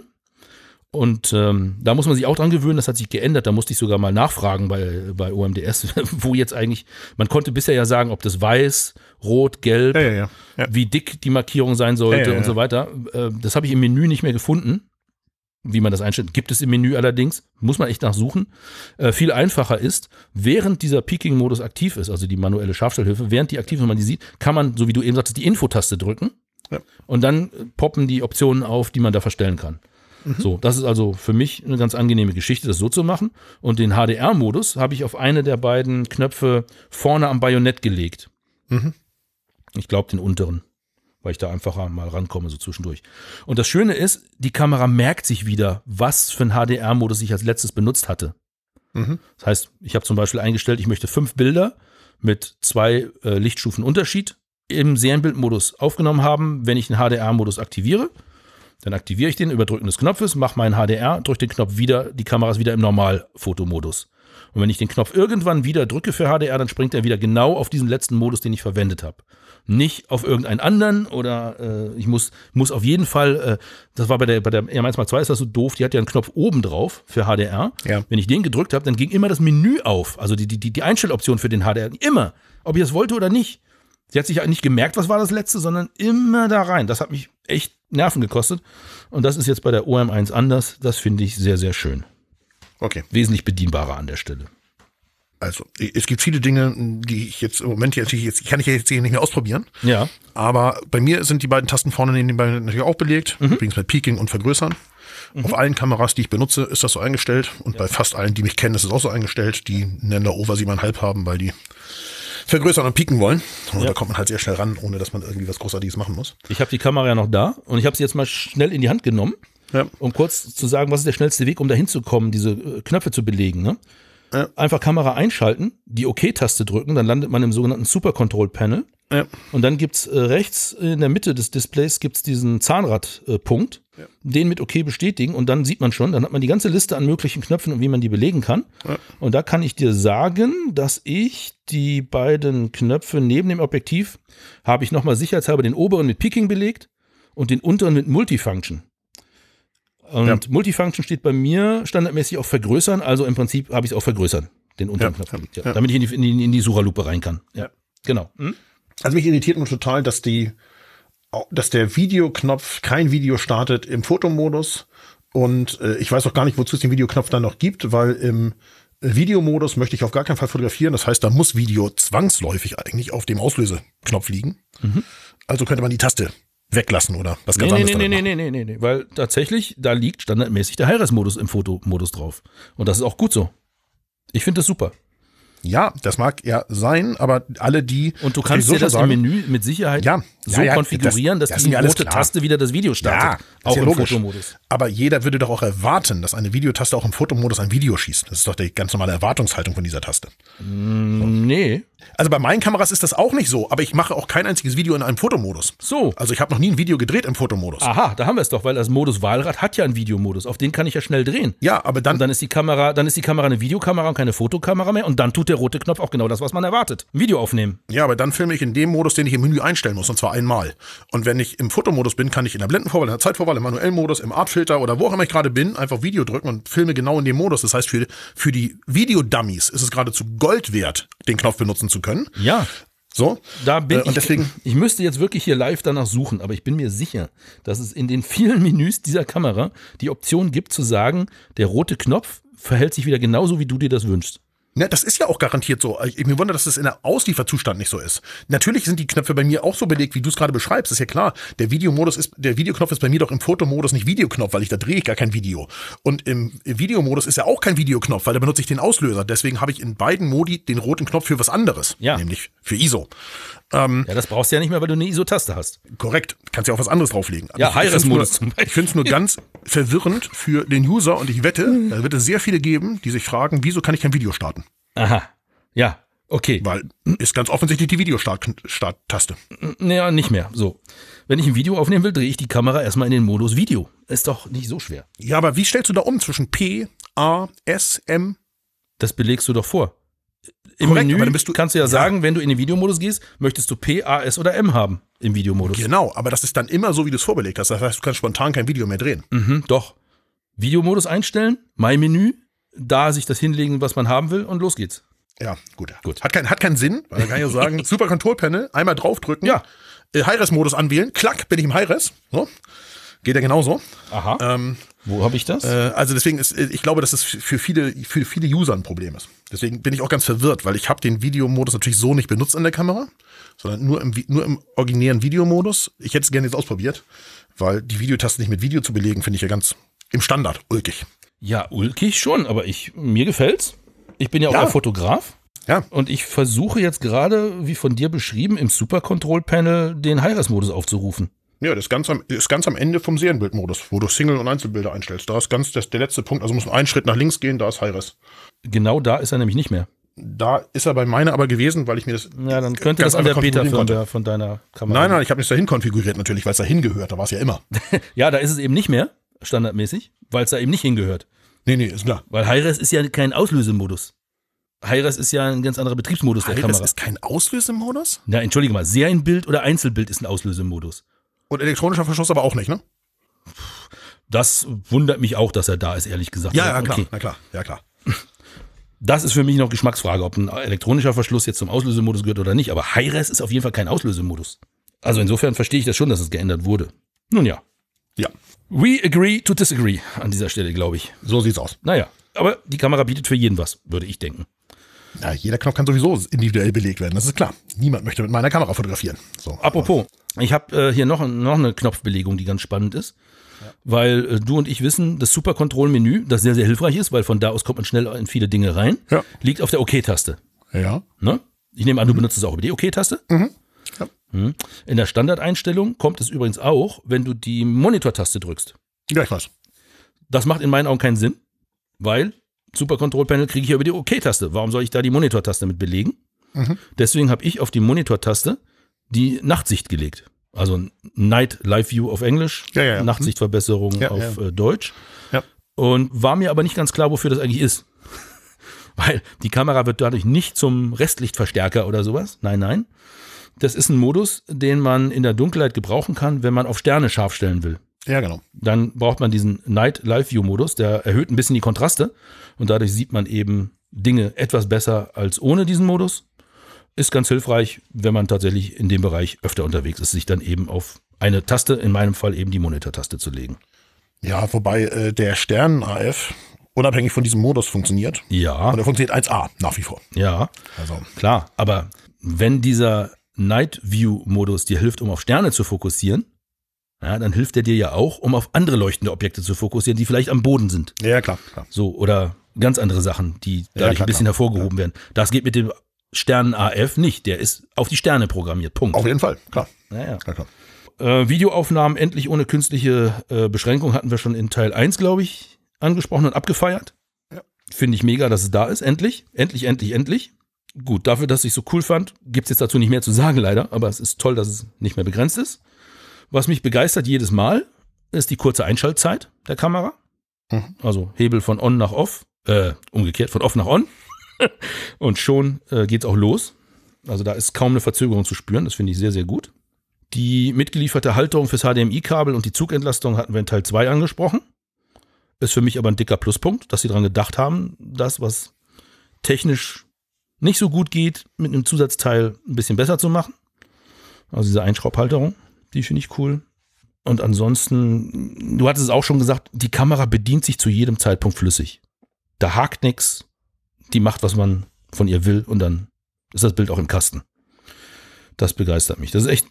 Und ähm, da muss man sich auch dran gewöhnen, das hat sich geändert. Da musste ich sogar mal nachfragen bei, bei OMDS, wo jetzt eigentlich, man konnte bisher ja sagen, ob das weiß, rot, gelb, Ja, ja, ja. wie dick die Markierung sein sollte und so weiter. Äh, Das habe ich im Menü nicht mehr gefunden, wie man das einstellt. Gibt es im Menü allerdings, muss man echt nachsuchen. Äh, viel einfacher ist, während dieser Peaking-Modus aktiv ist, also die manuelle Scharfstellhilfe, während die aktiv ist, wenn man die sieht, kann man, so wie du eben sagtest, die Infotaste drücken und dann poppen die Optionen auf, die man da verstellen kann. So, das ist also für mich eine ganz angenehme Geschichte, das so zu machen. Und den HDR-Modus habe ich auf eine der beiden Knöpfe vorne am Bajonett gelegt. Ich glaube den unteren, weil ich da einfacher mal rankomme, so zwischendurch. Und das Schöne ist, die Kamera merkt sich wieder, was für ein HDR-Modus ich als letztes benutzt hatte. Mhm. Das heißt, ich habe zum Beispiel eingestellt, ich möchte fünf Bilder mit zwei äh, Lichtstufen Unterschied im Serienbildmodus aufgenommen haben, wenn ich den HDR-Modus aktiviere. Dann aktiviere ich den über Drücken des Knopfes, mache meinen HDR, drücke den Knopf wieder, die Kamera ist wieder im Normalfotomodus. Und wenn ich den Knopf irgendwann wieder drücke für HDR, dann springt er wieder genau auf diesen letzten Modus, den ich verwendet habe. Nicht auf irgendeinen anderen oder äh, ich muss, muss auf jeden Fall, äh, das war bei der, bei der R1 Mark II ist das so doof, die hat ja einen Knopf oben drauf für HDR. Ja. Wenn ich den gedrückt habe, dann ging immer das Menü auf, also die, die, die Einstelloption für den HDR. Immer, ob ich das wollte oder nicht. Sie hat sich ja nicht gemerkt, was war das letzte, sondern immer da rein. Das hat mich echt Nerven gekostet. Und das ist jetzt bei der OM1 anders. Das finde ich sehr, sehr schön. Okay. Wesentlich bedienbarer an der Stelle. Also, es gibt viele Dinge, die ich jetzt im Moment jetzt, jetzt kann ich jetzt hier nicht mehr ausprobieren. Ja. Aber bei mir sind die beiden Tasten vorne nebenbei natürlich auch belegt. Übrigens mit Peaking und Vergrößern. Auf allen Kameras, die ich benutze, ist das so eingestellt. Und bei fast allen, die mich kennen, ist es auch so eingestellt. Die nennen da Over 7,5 haben, weil die vergrößern und pieken wollen. Und Ja. da kommt man halt sehr schnell ran, ohne dass man irgendwie was Großartiges machen muss. Ich habe die Kamera ja noch da und ich habe sie jetzt mal schnell in die Hand genommen, Ja. um kurz zu sagen, was ist der schnellste Weg, um da hinzukommen, diese äh, Knöpfe zu belegen. Ne? Ja. Einfach Kamera einschalten, die OK-Taste drücken, dann landet man im sogenannten Super Control Panel. Ja. Und dann gibt's äh, rechts in der Mitte des Displays gibt's diesen Zahnradpunkt, Ja. den mit OK bestätigen und dann sieht man schon, dann hat man die ganze Liste an möglichen Knöpfen und wie man die belegen kann. Ja. Und da kann ich dir sagen, dass ich die beiden Knöpfe neben dem Objektiv habe ich nochmal sicherheitshalber den oberen mit Peaking belegt und den unteren mit Multifunction. Und. Multifunction steht bei mir standardmäßig auf Vergrößern, also im Prinzip habe ich es auf Vergrößern, den unteren Knopf ja. damit ich in die, in die, in die Sucherlupe rein kann. Ja, Ja. genau. Hm? Also mich irritiert nur total, dass die, dass der Videoknopf kein Video startet im Fotomodus. Und äh, ich weiß auch gar nicht, wozu es den Videoknopf dann noch gibt, weil im Videomodus möchte ich auf gar keinen Fall fotografieren. Das heißt, da muss Video zwangsläufig eigentlich auf dem Auslöseknopf liegen. Also könnte man die Taste weglassen oder was ganz Nee, nee, anderes nee, nee, nee, nee, nee, nee, weil tatsächlich, da liegt standardmäßig der High-Res-Modus im Fotomodus drauf. Und das ist auch gut so. Ich finde das super. Ja, das mag ja sein, aber alle die. Und du kannst dir das schon im Menü mit Sicherheit Ja, so ja, ja, konfigurieren, das- dass das die rote klar. Taste wieder das Video Ja, startet. ist auch ja im logisch. Fotomodus. Aber jeder würde doch auch erwarten, dass eine Videotaste auch im Fotomodus ein Video schießt. Das ist doch die ganz normale Erwartungshaltung von dieser Taste. Nee. Also bei meinen Kameras ist das auch nicht so, aber ich mache auch kein einziges Video in einem Fotomodus. So. Also ich habe noch nie ein Video gedreht im Fotomodus. Aha, da haben wir es doch, weil das Modus Wahlrad hat ja einen Videomodus. Auf den kann ich ja schnell drehen. Ja, aber dann, Und dann ist die Kamera, dann ist die Kamera eine Videokamera und keine Fotokamera mehr. Und dann tut der rote Knopf auch genau das, was man erwartet. Ein Video aufnehmen. ja, aber dann filme ich in dem Modus, den ich im Menü einstellen muss, und zwar einmal. Und wenn ich im Fotomodus bin, kann ich in der Blendenvorwahl, in der Zeitvorwahl, im manuellen Modus, im Artfilter oder wo auch immer ich gerade bin, einfach Video drücken und filme genau in dem Modus. Das heißt, für, für die Videodummies ist es geradezu Gold wert, den Knopf benutzen zu können. Ja. So. Da bin Äh, und ich. deswegen- ich müsste jetzt wirklich hier live danach suchen, aber ich bin mir sicher, dass es in den vielen Menüs dieser Kamera die Option gibt zu sagen, der rote Knopf verhält sich wieder genauso, wie du dir das wünschst. Ne, das ist ja auch garantiert so. Ich, mir wundert, dass das in der Auslieferzustand nicht so ist. Natürlich sind die Knöpfe bei mir auch so belegt, wie du es gerade beschreibst. Ist ja klar. Der Videomodus ist, der Videoknopf ist bei mir doch im Fotomodus nicht Videoknopf, weil ich da drehe ich gar kein Video. Und im Videomodus ist ja auch kein Videoknopf, weil da benutze ich den Auslöser. Deswegen habe ich in beiden Modi den roten Knopf für was anderes. Ja. Nämlich für ISO. Ja, das brauchst du ja nicht mehr, weil du eine ISO-Taste hast. Korrekt. Kannst ja auch was anderes drauflegen. Ja, ich find's High-Res-Modus nur- zum Beispiel. Ich finde es nur ganz verwirrend für den User und ich wette, da wird es sehr viele geben, die sich fragen, wieso kann ich kein Video starten? Aha. Ja. Okay. Weil ist ganz offensichtlich die Videostart-Taste. Naja, nicht mehr. So. Wenn ich ein Video aufnehmen will, drehe ich die Kamera erstmal in den Modus Video. Ist doch nicht so schwer. Ja, aber wie stellst du da um zwischen P, A, S, M? Das belegst du doch vor. Im Korrekt, Menü bist du- kannst du ja, ja. sagen, wenn du in den Videomodus gehst, möchtest du P, A, S oder M haben im Videomodus. Genau, aber das ist dann immer so, wie du es vorbelegt hast. Das heißt, du kannst spontan kein Video mehr drehen. Mhm, doch. Videomodus einstellen, mein Menü, da sich das hinlegen, was man haben will und los geht's. Ja, gut. Gut. Hat, kein, hat keinen Sinn, weil dann kann ich ja sagen, Super Control Panel, einmal draufdrücken, Ja. High-Res-Modus anwählen, klack, bin ich im High-Res. So. Geht ja genauso. Aha. Ähm, Wo habe ich das? Äh, also deswegen ist, ich glaube, dass es für viele, für viele User ein Problem ist. Deswegen bin ich auch ganz verwirrt, weil ich habe den Videomodus natürlich so nicht benutzt an der Kamera, sondern nur im, nur im originären Videomodus. Ich hätte es gerne jetzt ausprobiert, weil die Videotaste nicht mit Video zu belegen, finde ich ja ganz im Standard ulkig. ja, ulkig schon, aber ich, mir gefällt's. Ich bin ja auch Ja. ein Fotograf Ja, und ich versuche jetzt gerade, wie von dir beschrieben, im Super Control Panel den High-Res-Modus aufzurufen. Ja, das ist ganz am, ist ganz am Ende vom Serienbildmodus, wo du Single- und Einzelbilder einstellst. Da ist ganz das, der letzte Punkt, also muss man einen Schritt nach links gehen, da ist High-Res. Genau da ist er nämlich nicht mehr. Da ist er bei meiner aber gewesen, weil ich mir das. Ja, dann könnte das an der konfigurieren Beta-Firmware konnte. von deiner Kamera. Nein, nein, ich habe es dahin konfiguriert natürlich, weil es dahin gehört. Da war es ja immer. Ja, da ist es eben nicht mehr, standardmäßig, weil es da eben nicht hingehört. Nee, nee, ist klar. Weil Hi-Res ist ja kein Auslösemodus. Hi-Res ist ja ein ganz anderer Betriebsmodus der Kamera. ist kein Auslösemodus? Na, entschuldige mal, Serienbild oder Einzelbild ist ein Auslösemodus. Und elektronischer Verschluss aber auch nicht, ne? Das wundert mich auch, dass er da ist, ehrlich gesagt. Ja, ja, klar. Okay. Na klar, ja klar. Das ist für mich noch Geschmacksfrage, ob ein elektronischer Verschluss jetzt zum Auslösemodus gehört oder nicht. Aber Hi-Res ist auf jeden Fall kein Auslösemodus. Also insofern verstehe ich das schon, dass es geändert wurde. Nun ja. Ja, We agree to disagree an dieser Stelle, glaube ich. so sieht's aus. Naja, aber die Kamera bietet für jeden was, würde ich denken. Ja, jeder Knopf kann sowieso individuell belegt werden, das ist klar. Niemand möchte mit meiner Kamera fotografieren. So. Apropos, ich habe äh, hier noch, noch eine Knopfbelegung, die ganz spannend ist. Weil äh, du und ich wissen, das Super-Control-Menü, das sehr, sehr hilfreich ist, weil von da aus kommt man schnell in viele Dinge rein, Ja. liegt auf der OK-Taste. Ja. Ne? Ich nehme an, du benutzt es auch über die OK-Taste. Mhm. Ja. Mhm. In der Standardeinstellung kommt es übrigens auch, wenn du die Monitor-Taste drückst. Ja, ich weiß. Das macht in meinen Augen keinen Sinn, weil Super Control Panel kriege ich ja über die OK-Taste. Warum soll ich da die Monitor-Taste mit belegen? Mhm. Deswegen habe ich auf die Monitor-Taste die Nachtsicht gelegt. Also Night Live View auf Englisch, Ja, ja, ja. Nachtsichtverbesserung Ja, auf. Äh, Deutsch. Und war mir aber nicht ganz klar, wofür das eigentlich ist. Weil die Kamera wird dadurch nicht zum Restlichtverstärker oder sowas. Nein, nein. Das ist ein Modus, den man in der Dunkelheit gebrauchen kann, wenn man auf Sterne scharf stellen will Ja, genau. dann braucht man diesen Night Live View Modus, der erhöht ein bisschen die Kontraste und dadurch sieht man eben Dinge etwas besser als ohne diesen Modus. Ist ganz hilfreich, wenn man tatsächlich in dem Bereich öfter unterwegs ist, sich dann eben auf eine Taste, in meinem Fall eben die Monitor-Taste zu legen. Ja, wobei äh, der Stern-AF unabhängig von diesem Modus funktioniert. Ja, Und er funktioniert 1A nach wie vor. ja, Also, klar. Aber wenn dieser Night View Modus dir hilft, um auf Sterne zu fokussieren, ja, dann hilft er dir ja auch, um auf andere leuchtende Objekte zu fokussieren, die vielleicht am Boden sind. ja, klar, klar. So, oder ganz andere Sachen, die dadurch klar, ein bisschen klar. hervorgehoben werden. Das geht mit dem Sternen AF nicht. Der ist auf die Sterne programmiert. Punkt. Auf jeden Fall, klar. Naja. klar, klar. Äh, Videoaufnahmen endlich ohne künstliche äh, Beschränkung hatten wir schon in Teil 1, glaube ich, angesprochen und abgefeiert. Ja. Finde ich mega, dass es da ist. Endlich. Endlich, endlich, endlich. Gut, dafür, dass ich so cool fand, gibt es jetzt dazu nicht mehr zu sagen, leider. Aber es ist toll, dass es nicht mehr begrenzt ist. Was mich begeistert jedes Mal, ist die kurze Einschaltzeit der Kamera. Mhm. Also Hebel von on nach off, äh, umgekehrt, von off nach on. Und schon äh, geht's auch los. Also da ist kaum eine Verzögerung zu spüren. Das finde ich sehr, sehr gut. Die mitgelieferte Halterung fürs HDMI-Kabel und die Zugentlastung hatten wir in Teil 2 angesprochen. Ist für mich aber ein dicker Pluspunkt, dass sie daran gedacht haben, das, was technisch nicht so gut geht, mit einem Zusatzteil ein bisschen besser zu machen. Also diese Einschraubhalterung, die finde ich cool. Und ansonsten, du hattest es auch schon gesagt, die Kamera bedient sich zu jedem Zeitpunkt flüssig. Da hakt nix, die macht, was man von ihr will und dann ist das Bild auch im Kasten. Das begeistert mich. Das ist echt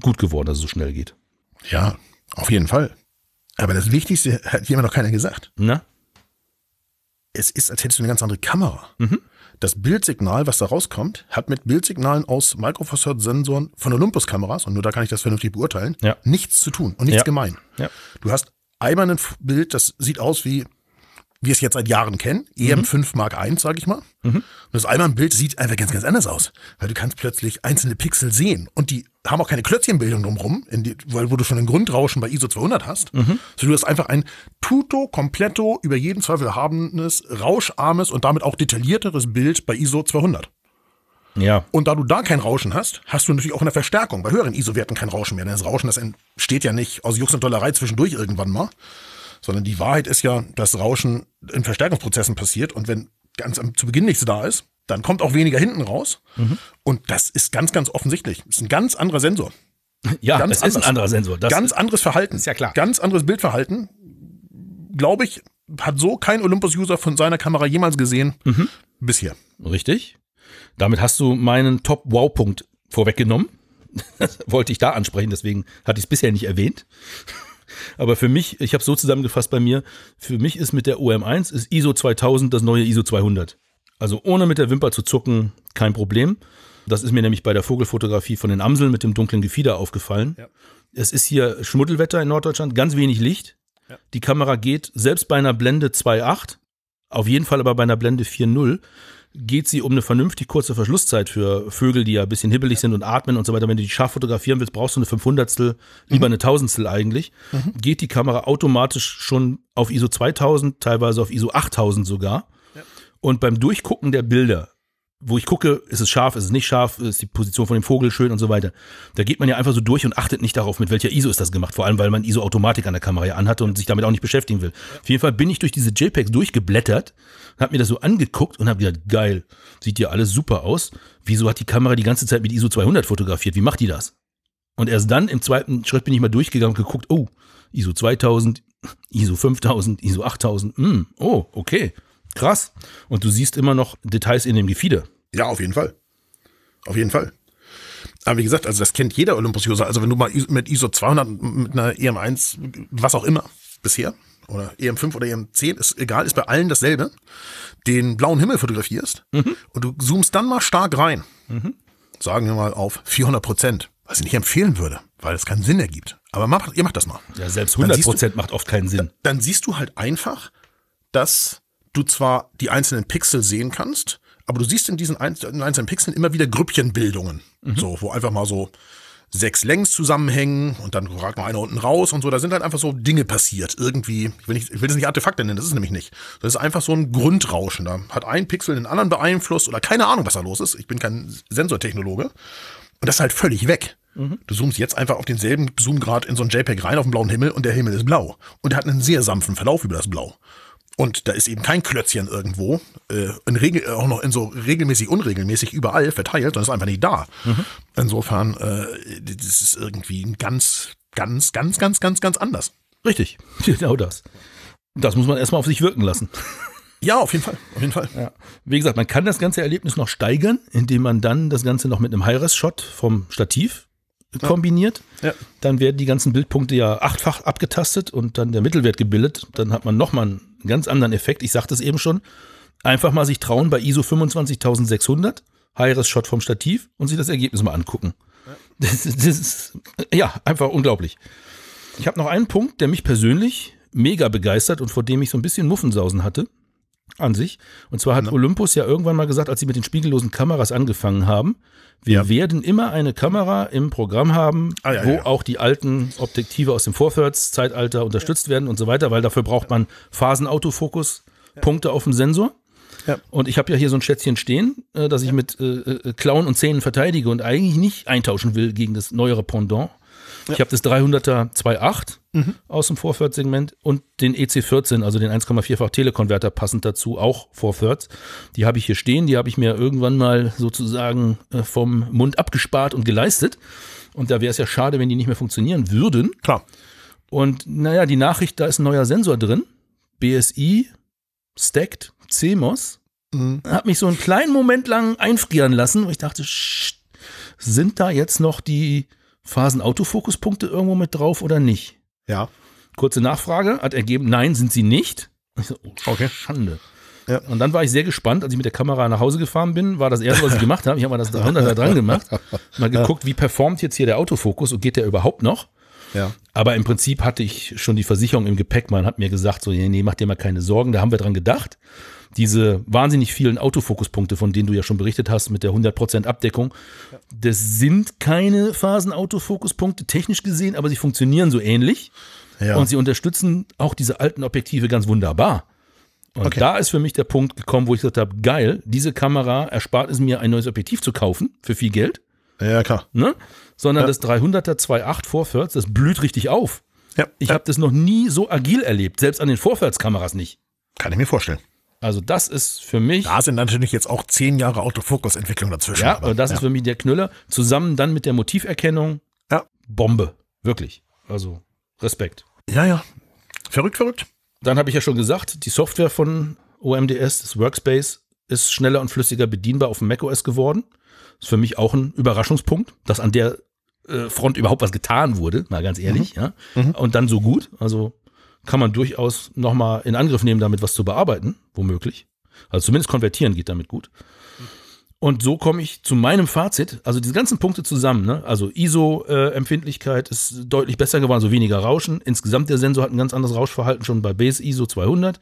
gut geworden, dass es so schnell geht. Ja, auf jeden Fall. Aber das Wichtigste hat immer noch keiner gesagt. Na? Es ist, als hättest du eine ganz andere Kamera. Mhm. Das Bildsignal, was da rauskommt, hat mit Bildsignalen aus Micro Four Thirds Sensoren von Olympus-Kameras, und nur da kann ich das vernünftig beurteilen, Ja. nichts zu tun und nichts Ja. gemein. Ja. Du hast einmal ein Bild, das sieht aus wie wir es jetzt seit Jahren kennen, EM5 Mark I, sag ich mal. Mhm. Und das einmal ein Bild sieht einfach ganz, ganz anders aus, weil du kannst plötzlich einzelne Pixel sehen und die haben auch keine Klötzchenbildung drumherum, die, weil, wo du schon ein Grundrauschen bei ISO 200 hast. Mhm. So, du hast einfach ein tuto, completo, über jeden Zweifel habendes, rauscharmes und damit auch detaillierteres Bild bei ISO 200. Ja. Und da du da kein Rauschen hast, hast du natürlich auch in der Verstärkung bei höheren ISO-Werten kein Rauschen mehr. Denn das Rauschen, das entsteht ja nicht aus Jux und Dollerei zwischendurch irgendwann mal, sondern die Wahrheit ist ja, dass Rauschen in Verstärkungsprozessen passiert und wenn ganz am, zu Beginn nichts da ist, dann kommt auch weniger hinten raus. Und das ist ganz, ganz offensichtlich. Das ist ein ganz anderer Sensor. Ja, Ganz es ist ein anders. anderer Sensor. Das ganz anderes Verhalten. ist ja klar. Ganz anderes Bildverhalten. Glaube ich, hat so kein Olympus-User von seiner Kamera jemals gesehen Mhm. bisher. Richtig. Damit hast du meinen Top-Wow-Punkt vorweggenommen. Das wollte ich da ansprechen, deswegen hatte ich es bisher nicht erwähnt. Aber für mich, ich habe es so zusammengefasst bei mir, für mich ist mit der OM1 ist ISO 2000 das neue ISO 200. Also ohne mit der Wimper zu zucken, kein Problem. Das ist mir nämlich bei der Vogelfotografie von den Amseln mit dem dunklen Gefieder aufgefallen. Ja. Es ist hier Schmuddelwetter in Norddeutschland, ganz wenig Licht. Die Kamera geht selbst bei einer Blende 2.8, auf jeden Fall aber bei einer Blende 4.0, geht sie um eine vernünftig kurze Verschlusszeit für Vögel, die ja ein bisschen hibbelig sind und atmen und so weiter. Wenn du die scharf fotografieren willst, brauchst du eine 500stel, lieber eine Tausendstel eigentlich. Geht die Kamera automatisch schon auf ISO 2000, teilweise auf ISO 8000 sogar. Und beim Durchgucken der Bilder, wo ich gucke, ist es scharf, ist es nicht scharf, ist die Position von dem Vogel schön und so weiter. Da geht man ja einfach so durch und achtet nicht darauf, mit welcher ISO ist das gemacht. Vor allem, weil man ISO-Automatik an der Kamera ja anhatte und sich damit auch nicht beschäftigen will. Auf jeden Fall bin ich durch diese JPEGs durchgeblättert, habe mir das so angeguckt und habe gedacht, geil, sieht ja alles super aus. Wieso hat die Kamera die ganze Zeit mit ISO 200 fotografiert? Wie macht die das? Und erst dann im zweiten Schritt bin ich mal durchgegangen und geguckt, oh, ISO 2000, ISO 5000, ISO 8000, hm, oh, okay, krass. Und du siehst immer noch Details in dem Gefieder. Ja, auf jeden Fall. Auf jeden Fall. Aber wie gesagt, also das kennt jeder Olympus-User. Also wenn du mal mit ISO 200 mit einer EM1, was auch immer, bisher, oder EM5 oder EM10, ist egal, ist bei allen dasselbe, den blauen Himmel fotografierst und du zoomst dann mal stark rein, sagen wir mal auf 400 Prozent, was ich nicht empfehlen würde, weil es keinen Sinn ergibt. Aber macht, ihr macht das mal. Ja, selbst Dann 100 siehst du- Prozent macht oft keinen Sinn. Dann siehst du halt einfach, dass du zwar die einzelnen Pixel sehen kannst, aber du siehst in diesen einz- in einzelnen Pixeln immer wieder Grüppchenbildungen. So, wo einfach mal so sechs Längs zusammenhängen und dann ragt mal einer unten raus und so. Da sind halt einfach so Dinge passiert. Irgendwie, ich will, nicht, ich will das nicht Artefakte nennen, das ist nämlich nicht. Das ist einfach so ein Grundrauschen. Da hat ein Pixel den anderen beeinflusst oder keine Ahnung, was da los ist. Ich bin kein Sensortechnologe. Und das ist halt völlig weg. Du zoomst jetzt einfach auf denselben Zoomgrad in so ein JPEG rein auf den blauen Himmel und der Himmel ist blau. Und der hat einen sehr sanften Verlauf über das Blau. Und da ist eben kein Klötzchen irgendwo, äh, in Regel, auch noch in so regelmäßig, unregelmäßig überall verteilt, sondern ist einfach nicht da. Insofern, äh, das ist irgendwie ein ganz, ganz, ganz, ganz, ganz, ganz anders. Richtig, genau das. Das muss man erstmal auf sich wirken lassen. Ja, auf jeden Fall, auf jeden Fall. Ja. Wie gesagt, man kann das ganze Erlebnis noch steigern, indem man dann das Ganze noch mit einem High-Res-Shot vom Stativ kombiniert. Ja. Dann werden die ganzen Bildpunkte ja achtfach abgetastet und dann der Mittelwert gebildet. Dann hat man nochmal einen ganz anderen Effekt. Ich sagte es eben schon. Einfach mal sich trauen bei ISO 25600, High-Res-Shot vom Stativ und sich das Ergebnis mal angucken. Das, das ist, ja, einfach unglaublich. Ich habe noch einen Punkt, der mich persönlich mega begeistert und vor dem ich so ein bisschen Muffensausen hatte an sich. Und zwar hat Olympus ja irgendwann mal gesagt, als sie mit den spiegellosen Kameras angefangen haben, wir Ja. werden immer eine Kamera im Programm haben, Ah, ja, wo ja. auch die alten Objektive aus dem Vorwärtszeitalter unterstützt werden und so weiter, weil dafür braucht man Phasenautofokus, Punkte auf dem Sensor. Und ich habe ja hier so ein Schätzchen stehen, äh, das ich mit äh, äh, Klauen und Zähnen verteidige und eigentlich nicht eintauschen will gegen das neuere Pendant. Ich habe das 300er 2.8 Mhm. aus dem Vorwärtssegment und den EC14, also den 1,4-fach Telekonverter passend dazu, auch vorwärts. Die habe ich hier stehen, die habe ich mir irgendwann mal sozusagen äh, vom Mund abgespart und geleistet. Und da wäre es ja schade, wenn die nicht mehr funktionieren würden. Klar. Und naja, die Nachricht, da ist ein neuer Sensor drin. BSI, Stacked, CMOS. Hat mich so einen kleinen Moment lang einfrieren lassen, wo ich dachte, sind da jetzt noch die Phasen-Autofokuspunkte irgendwo mit drauf oder nicht? Ja. Kurze Nachfrage, hat ergeben, nein, sind sie nicht. Ich so, oh, Okay. Schande. Ja. Und dann war ich sehr gespannt, als ich mit der Kamera nach Hause gefahren bin, war das erste, was ich gemacht habe. Ich habe mal das 300er dran gemacht, mal geguckt, wie performt jetzt hier der Autofokus und geht der überhaupt noch? Ja. Aber im Prinzip hatte ich schon die Versicherung im Gepäck. Man hat mir gesagt, so, nee, nee, mach dir mal keine Sorgen. Da haben wir dran gedacht. Diese wahnsinnig vielen Autofokuspunkte, von denen du ja schon berichtet hast, mit der 100% Abdeckung, das sind keine Phasenautofokuspunkte technisch gesehen, aber sie funktionieren so ähnlich. Ja. Und sie unterstützen auch diese alten Objektive ganz wunderbar. Und Okay. da ist für mich der Punkt gekommen, wo ich gesagt habe, geil, diese Kamera erspart es mir, ein neues Objektiv zu kaufen für viel Geld ja, klar. ne? Sondern Ja. das 300er 2.8 Vorwärts, das blüht richtig auf. Ja. Ich ja. habe das noch nie so agil erlebt, selbst an den Vorwärtskameras nicht. Kann ich mir vorstellen. Also das ist für mich, Da sind natürlich jetzt auch zehn Jahre Autofokus-Entwicklung dazwischen. ja, aber das ja. ist für mich der Knüller, zusammen dann mit der Motiverkennung, Ja. Bombe, wirklich. Also Respekt. Ja, ja. Verrückt, verrückt. Dann habe ich ja schon gesagt, die Software von OMDS, das Workspace, ist schneller und flüssiger bedienbar auf dem macOS geworden. Ist für mich auch ein Überraschungspunkt, dass an der äh, Front überhaupt was getan wurde, mal ganz ehrlich, ja. Und dann so gut. Also kann man durchaus nochmal in Angriff nehmen, damit was zu bearbeiten, womöglich. Also zumindest konvertieren geht damit gut. Und so komme ich zu meinem Fazit. Also diese ganzen Punkte zusammen. Ne? Also ISO-Empfindlichkeit ist deutlich besser geworden, also weniger Rauschen. Insgesamt der Sensor hat ein ganz anderes Rauschverhalten schon bei Base ISO 200.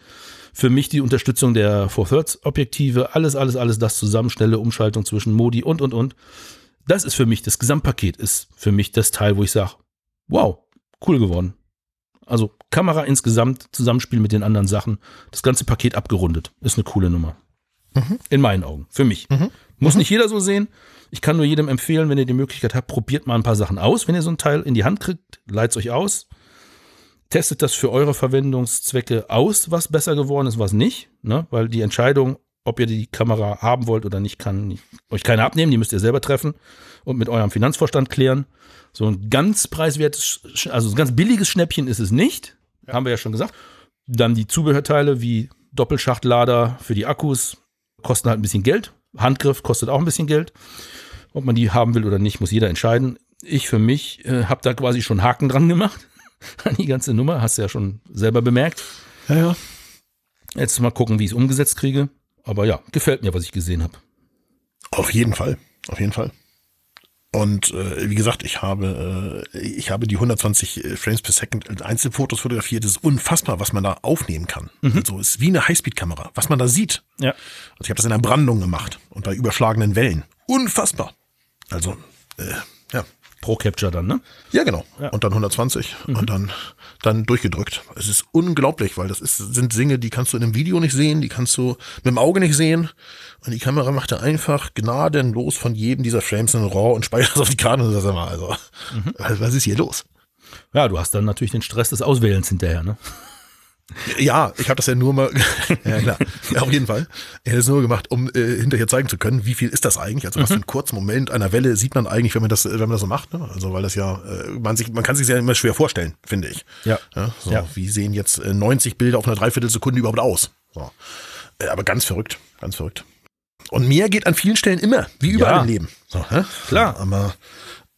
Für mich die Unterstützung der 4 Thirds Objektive, alles, alles, alles das zusammen, schnelle Umschaltung zwischen Modi und, und, und. Das ist für mich, das Gesamtpaket ist für mich das Teil, wo ich sage, wow, cool geworden. Also Kamera insgesamt, Zusammenspiel mit den anderen Sachen, das ganze Paket abgerundet. Ist eine coole Nummer. Mhm. In meinen Augen, für mich. Mhm. Muss mhm. nicht jeder so sehen. Ich kann nur jedem empfehlen, wenn ihr die Möglichkeit habt, probiert mal ein paar Sachen aus. Wenn ihr so ein Teil in die Hand kriegt, leitet euch aus. Testet das für eure Verwendungszwecke aus, was besser geworden ist, was nicht. Ne? Weil die Entscheidung, ob ihr die Kamera haben wollt oder nicht, kann euch keiner abnehmen. Die müsst ihr selber treffen und mit eurem Finanzvorstand klären. So ein ganz preiswertes, also ein ganz billiges Schnäppchen ist es nicht. Ja. Haben wir ja schon gesagt. Dann die Zubehörteile wie Doppelschachtlader für die Akkus kosten halt ein bisschen Geld. Handgriff kostet auch ein bisschen Geld. Ob man die haben will oder nicht, muss jeder entscheiden. Ich für mich äh, habe da quasi schon Haken dran gemacht an die ganze Nummer. Hast du ja schon selber bemerkt. Ja, ja. Jetzt mal gucken, wie ich es umgesetzt kriege. Aber ja, gefällt mir, was ich gesehen habe. Auf jeden Fall. Auf jeden Fall. Und äh, wie gesagt, ich habe äh, ich habe die 120 äh, Frames per Second Einzelfotos fotografiert. Das ist unfassbar, was man da aufnehmen kann. Mhm. Also ist wie eine Highspeed-Kamera, was man da sieht. Ja. Also ich habe das in der Brandung gemacht und bei überschlagenen Wellen. Unfassbar. Also äh, ja. Pro Capture dann, ne? Ja, genau. Ja. Und dann 120 mhm. und dann, dann durchgedrückt. Es ist unglaublich, weil das ist, sind Dinge, die kannst du in einem Video nicht sehen, die kannst du mit dem Auge nicht sehen. Und die Kamera macht da einfach gnadenlos von jedem dieser Frames einen RAW und speichert das auf die Karte und das also, mhm. was ist hier los? Ja, du hast dann natürlich den Stress des Auswählens hinterher, ne? Ja, ich habe das ja nur mal, ja klar, ja, auf jeden Fall. Ich hätte es nur gemacht, um äh, hinterher zeigen zu können, wie viel ist das eigentlich? Also was für einen kurzen Moment einer Welle sieht man eigentlich, wenn man das, wenn man das so macht. Ne? Also weil das ja, äh, man sich, man kann sich ja immer schwer vorstellen, finde ich. Ja. ja, so, ja. Wie sehen jetzt äh, 90 Bilder auf einer Dreiviertelsekunde überhaupt aus? So. Äh, aber ganz verrückt, ganz verrückt. Und mehr geht an vielen Stellen immer, wie überall ja. im Leben. So, hä? Klar. Aber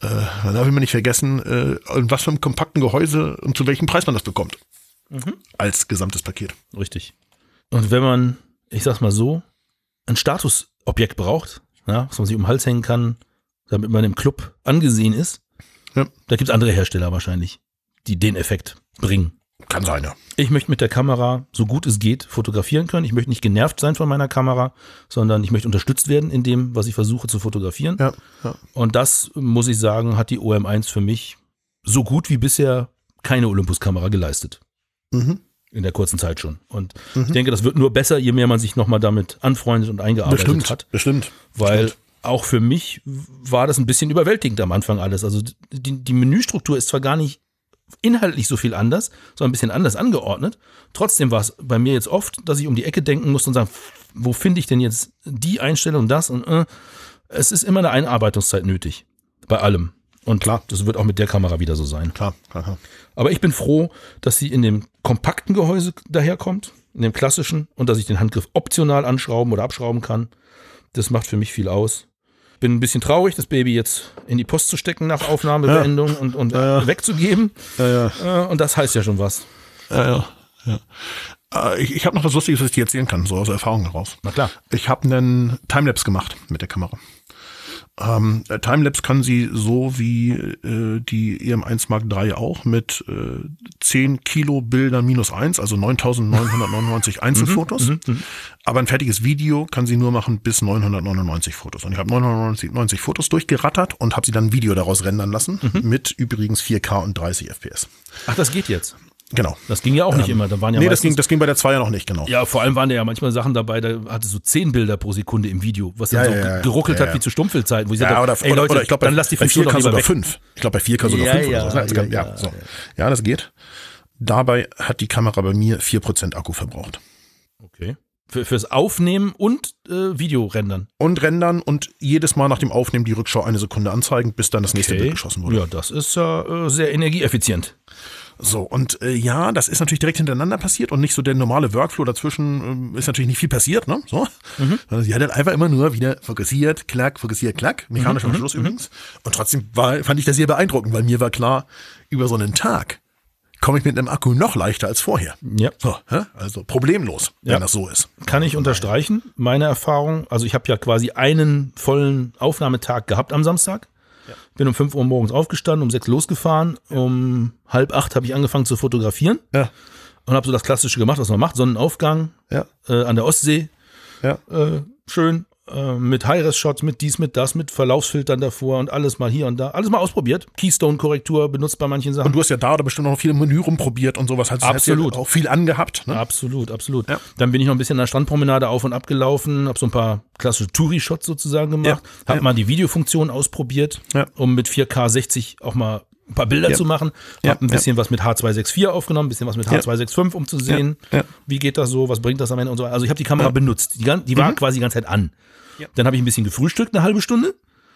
äh, man darf immer nicht vergessen, äh, in was für einem kompakten Gehäuse und zu welchem Preis man das bekommt. Mhm. Als gesamtes Paket. Richtig. Und wenn man, ich sag's mal so, ein Statusobjekt braucht, ja, was man sich um den Hals hängen kann, damit man im Club angesehen ist, ja. da gibt's andere Hersteller wahrscheinlich, die den Effekt bringen. Kann sein, ja. Ich möchte mit der Kamera, so gut es geht, fotografieren können. Ich möchte nicht genervt sein von meiner Kamera, sondern ich möchte unterstützt werden in dem, was ich versuche zu fotografieren. Ja, ja. Und das, muss ich sagen, hat die OM1 für mich so gut wie bisher keine Olympus-Kamera geleistet. Mhm. In der kurzen Zeit schon. Und mhm. ich denke, das wird nur besser, je mehr man sich nochmal damit anfreundet und eingearbeitet bestimmt, hat. Bestimmt. Weil bestimmt. auch für mich war das ein bisschen überwältigend am Anfang alles. Also die, die Menüstruktur ist zwar gar nicht inhaltlich so viel anders, sondern ein bisschen anders angeordnet. Trotzdem war es bei mir jetzt oft, dass ich um die Ecke denken musste und sagen, wo finde ich denn jetzt die Einstellung, das und äh. es ist immer eine Einarbeitungszeit nötig. Bei allem. Und klar, das wird auch mit der Kamera wieder so sein. Klar, klar, klar. Aber ich bin froh, dass sie in dem kompakten Gehäuse daherkommt, in dem klassischen, und dass ich den Handgriff optional anschrauben oder abschrauben kann. Das macht für mich viel aus. Bin ein bisschen traurig, das Baby jetzt in die Post zu stecken nach Aufnahmebeendung ja. und, und ja, ja. wegzugeben. Äh, und das heißt ja schon was. Ja, ja. Äh, ich, ich habe noch was Lustiges, was ich dir erzählen kann, so aus Erfahrung heraus. Na klar. Ich habe einen Timelapse gemacht mit der Kamera. Ähm, Timelapse kann sie so wie äh, die EM1 Mark III auch mit äh, 10 Kilo Bildern minus 1, also 9999 Einzelfotos. Mhm, mhm, mhm, Aber ein fertiges Video kann sie nur machen bis 999 Fotos. Und ich habe 999 Fotos durchgerattert und habe sie dann ein Video daraus rendern lassen mit übrigens 4K und 30 FPS. Ach, das geht jetzt. Genau. Das ging ja auch nicht ähm, immer. Da waren ja nee, das ging, das ging bei der 2 ja noch nicht, genau. Ja, vor allem waren da ja manchmal Sachen dabei, da hatte so 10 Bilder pro Sekunde im Video, was dann ja, so ja, geruckelt ja, hat wie zu Stumpfelzeiten, wo ich ja, sagte, oder, ey, Leute, oder ich glaube, dann lass die bei 4K sogar weg. 5. Ich glaube, bei 4K sogar 5 oder so. Ja, kann, ja, so. ja, das geht. Dabei hat die Kamera bei mir 4% Akku verbraucht. Okay. Für, fürs Aufnehmen und äh, Video rendern. Und rendern und jedes Mal nach dem Aufnehmen die Rückschau eine Sekunde anzeigen, bis dann das nächste Bild geschossen wurde. Ja, das ist ja äh, sehr energieeffizient. So, und äh, ja, das ist natürlich direkt hintereinander passiert und nicht so der normale Workflow dazwischen äh, ist natürlich nicht viel passiert, ne? So. Mhm. Sie hat dann einfach immer nur wieder fokussiert, klack, fokussiert, klack, mechanischer mhm. Schluss mhm. übrigens. Und trotzdem war, fand ich das sehr beeindruckend, weil mir war klar, über so einen Tag komme ich mit einem Akku noch leichter als vorher. Ja. So, also problemlos, wenn Ja. das so ist. Kann ich unterstreichen, meine Erfahrung. Also ich habe ja quasi einen vollen Aufnahmetag gehabt am Samstag. Bin um 5 Uhr morgens aufgestanden, um 6 losgefahren. Um halb acht habe ich angefangen zu fotografieren Ja, und habe so das Klassische gemacht, was man macht. Sonnenaufgang ja, äh, an der Ostsee. ja. Äh, schön. Äh, mit High-Res-Shots, mit dies, mit das, mit Verlaufsfiltern davor und alles mal hier und da. Alles mal ausprobiert. Keystone-Korrektur benutzt bei manchen Sachen. Und du hast ja da bestimmt noch viel im Menü rumprobiert und sowas. Hast, Absolut. Hast ja auch viel angehabt. Ne? Absolut, absolut. Ja. Dann bin ich noch ein bisschen an der Strandpromenade auf und ab gelaufen, habe so ein paar klassische Touri-Shots sozusagen gemacht, Ja, habe mal die Videofunktion ausprobiert, um mit 4K 60 auch mal ein paar Bilder Ja. zu machen. Ja, Habe ein bisschen was mit H264 aufgenommen, ein bisschen was mit Ja. H265, um zu sehen, Ja, ja. wie geht das so, was bringt das am Ende und so. Also ich habe die Kamera benutzt. Die, die war quasi die ganze Zeit an. Ja. Dann habe ich ein bisschen gefrühstückt, eine halbe Stunde.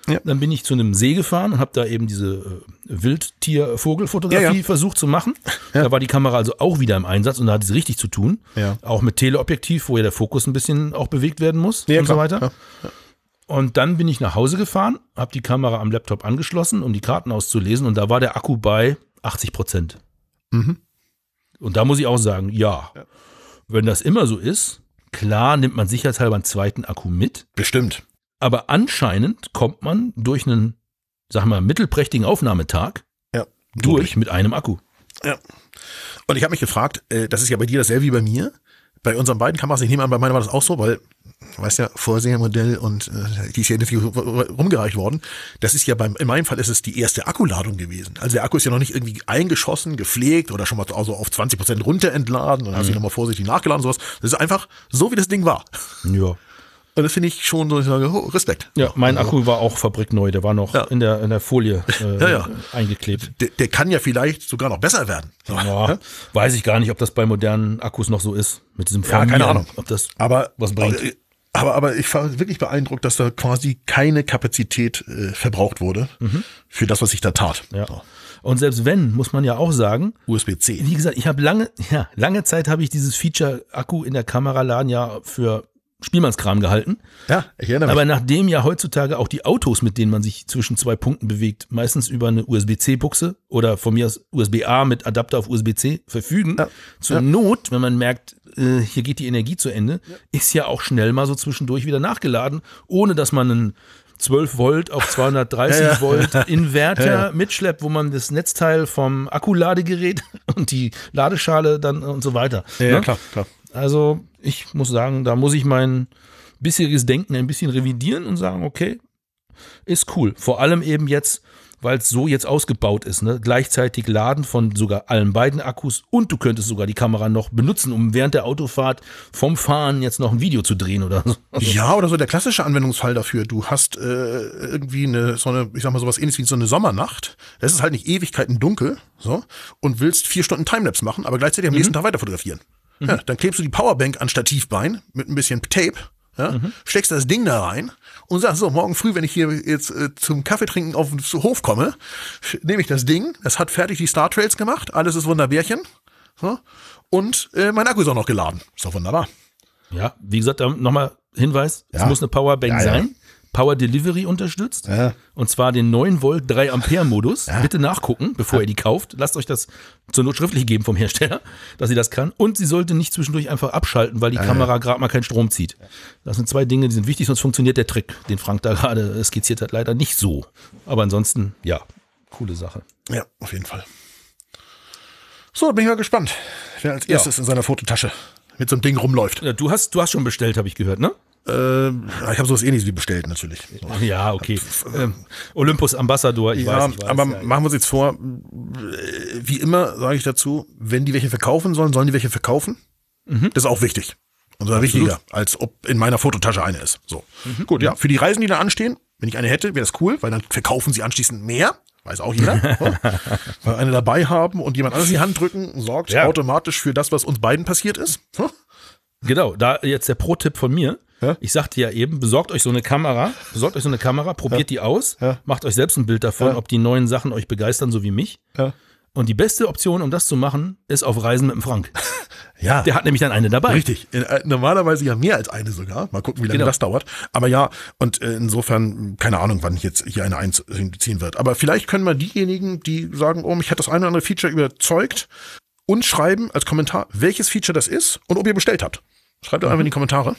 Ja. Dann bin ich zu einem See gefahren und habe da eben diese äh, Wildtier-Vogelfotografie Ja, ja. versucht zu machen. Da war die Kamera also auch wieder im Einsatz und da hat sie richtig zu tun. Ja. Auch mit Teleobjektiv, wo ja der Fokus ein bisschen auch bewegt werden muss Ja, und so weiter. Ja. Und dann bin ich nach Hause gefahren, habe die Kamera am Laptop angeschlossen, um die Karten auszulesen und da war der Akku bei 80 Prozent. Mhm. Und da muss ich auch sagen, ja, wenn das immer so ist, klar nimmt man sicherheitshalber einen zweiten Akku mit, Bestimmt. aber anscheinend kommt man durch einen, sag mal, mittelprächtigen Aufnahmetag Ja. durch mit einem Akku. Ja. Und ich habe mich gefragt, äh, das ist ja bei dir dasselbe wie bei mir. Bei unseren beiden Kameras, ich nehme an, bei meiner war das auch so, weil, du weißt ja, Vorsehermodell und äh, die ist ja nicht viel rumgereicht worden. Das ist ja beim, in meinem Fall ist es die erste Akkuladung gewesen. Also der Akku ist ja noch nicht irgendwie eingeschossen, gepflegt oder schon mal also auf 20 Prozent runter entladen und dann hast du nochmal vorsichtig nachgeladen und sowas. Das ist einfach so, wie das Ding war. Ja. Und das finde ich schon so, ich sage, oh, Respekt. Ja, mein Akku war auch fabrikneu, der war noch Ja. in, der, in der Folie äh, Ja, ja. eingeklebt. Der, der kann ja vielleicht sogar noch besser werden. Weiß ich gar nicht, ob das bei modernen Akkus noch so ist. Mit diesem Ja, keine Formieren, Ahnung. Ob das Aber, was bringt. aber, aber ich war wirklich beeindruckt, dass da quasi keine Kapazität äh, verbraucht wurde für das, was ich da tat. ja. So. Und selbst wenn, muss man ja auch sagen, USB-C. wie gesagt, ich habe lange, ja, lange Zeit habe ich dieses Feature Akku in der Kamera laden ja für Spielmannskram gehalten. Ja, ich erinnere mich. Aber nachdem ja heutzutage auch die Autos, mit denen man sich zwischen zwei Punkten bewegt, meistens über eine USB-C-Buchse oder von mir aus USB-A mit Adapter auf USB-C verfügen, Ja. zur Ja. Not, wenn man merkt, äh, hier geht die Energie zu Ende, ist ja auch schnell mal so zwischendurch wieder nachgeladen, ohne dass man einen 12 Volt auf 230 Ja, ja. Volt Inverter Ja, ja. mitschleppt, wo man das Netzteil vom Akkuladegerät und die Ladeschale dann und so weiter. ja, ja, ne? klar, klar. Also ich muss sagen, da muss ich mein bisheriges Denken ein bisschen revidieren und sagen, okay, ist cool. Vor allem eben jetzt, weil es so jetzt ausgebaut ist, ne? gleichzeitig laden von sogar allen beiden Akkus und du könntest sogar die Kamera noch benutzen, um während der Autofahrt vom Fahren jetzt noch ein Video zu drehen oder so. Ja, oder so der klassische Anwendungsfall dafür. Du hast äh, irgendwie eine, so eine, ich sag mal sowas ähnliches wie so eine Sommernacht. Es ist halt nicht Ewigkeiten dunkel, so, und willst vier Stunden Timelapse machen, aber gleichzeitig am nächsten Tag weiter fotografieren. Ja, dann klebst du die Powerbank an Stativbein mit ein bisschen Tape, ja, steckst das Ding da rein und sagst so, morgen früh, wenn ich hier jetzt äh, zum Kaffee trinken auf den Hof komme, nehme ich das Ding, es hat fertig die Star Trails gemacht, alles ist wunderbärchen, so, und äh, mein Akku ist auch noch geladen. Ist doch wunderbar. Ja, wie gesagt, da nochmal Hinweis, es Ja. muss eine Powerbank ja. sein. Power Delivery unterstützt. Ja. Und zwar den 9 Volt 3 Ampere Modus. Bitte nachgucken, bevor ihr die kauft. Lasst euch das zur Not schriftlich geben vom Hersteller, dass sie das kann. Und sie sollte nicht zwischendurch einfach abschalten, weil die Kamera gerade mal keinen Strom zieht. Das sind zwei Dinge, die sind wichtig, sonst funktioniert der Trick, den Frank da gerade skizziert hat, leider nicht so. Aber ansonsten, ja, coole Sache. Ja, auf jeden Fall. So, bin ich mal gespannt, wer als erstes in seiner Fototasche mit so einem Ding rumläuft. Ja, du hast, du hast schon bestellt, habe ich gehört, ne? Ähm, ich habe sowas ähnliches wie bestellt, natürlich. Ja, okay. Ähm, Olympus Ambassador, ich Ja, weiß, ich weiß. aber ja, machen wir uns jetzt vor, äh, wie immer sage ich dazu, wenn die welche verkaufen sollen, sollen die welche verkaufen. Mhm. Das ist auch wichtig. Und zwar wichtiger, als ob in meiner Fototasche eine ist. So. Gut, ja, für die Reisen, die da anstehen, wenn ich eine hätte, wäre das cool, weil dann verkaufen sie anschließend mehr. Weiß auch jeder. Weil eine dabei haben und jemand anderes in die Hand drücken, sorgt Ja. automatisch für das, was uns beiden passiert ist. Genau, da jetzt der Pro-Tipp von mir. Ja? Ich sagte ja eben, besorgt euch so eine Kamera, besorgt euch so eine Kamera, probiert die aus, Ja. macht euch selbst ein Bild davon, Ja. ob die neuen Sachen euch begeistern, so wie mich. Ja. Und die beste Option, um das zu machen, ist auf Reisen mit dem Frank. Ja. Der hat nämlich dann eine dabei. Richtig. Äh, Normalerweise ja mehr als eine sogar. Mal gucken, wie lange Genau. das dauert. Aber ja, und äh, insofern, keine Ahnung, wann jetzt hier eine einziehen wird. Aber vielleicht können wir diejenigen, die sagen, oh, mich hat das eine oder andere Feature überzeugt, uns schreiben als Kommentar, welches Feature das ist und ob ihr bestellt habt. Schreibt doch einfach in die Kommentare.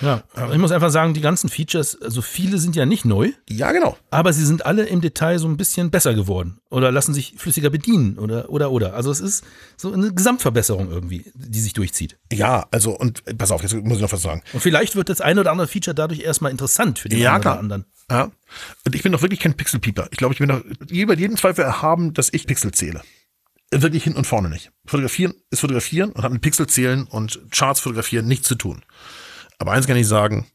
Ja, aber ich muss einfach sagen, die ganzen Features, also viele sind ja nicht neu, Ja, genau. aber sie sind alle im Detail so ein bisschen besser geworden oder lassen sich flüssiger bedienen oder oder oder. Also es ist so eine Gesamtverbesserung irgendwie, die sich durchzieht. Ja, also, und pass auf, jetzt muss ich noch was sagen. Und vielleicht wird das eine oder andere Feature dadurch erstmal interessant für den Ja, einen oder anderen. Ja. Und ich bin doch wirklich kein Pixelpieper. Ich glaube, ich bin doch über jeden Zweifel erhaben, dass ich Pixel zähle. Wirklich hin und vorne nicht. Fotografieren ist fotografieren und hat mit Pixel zählen und Charts fotografieren nichts zu tun. Aber eins kann ich sagen,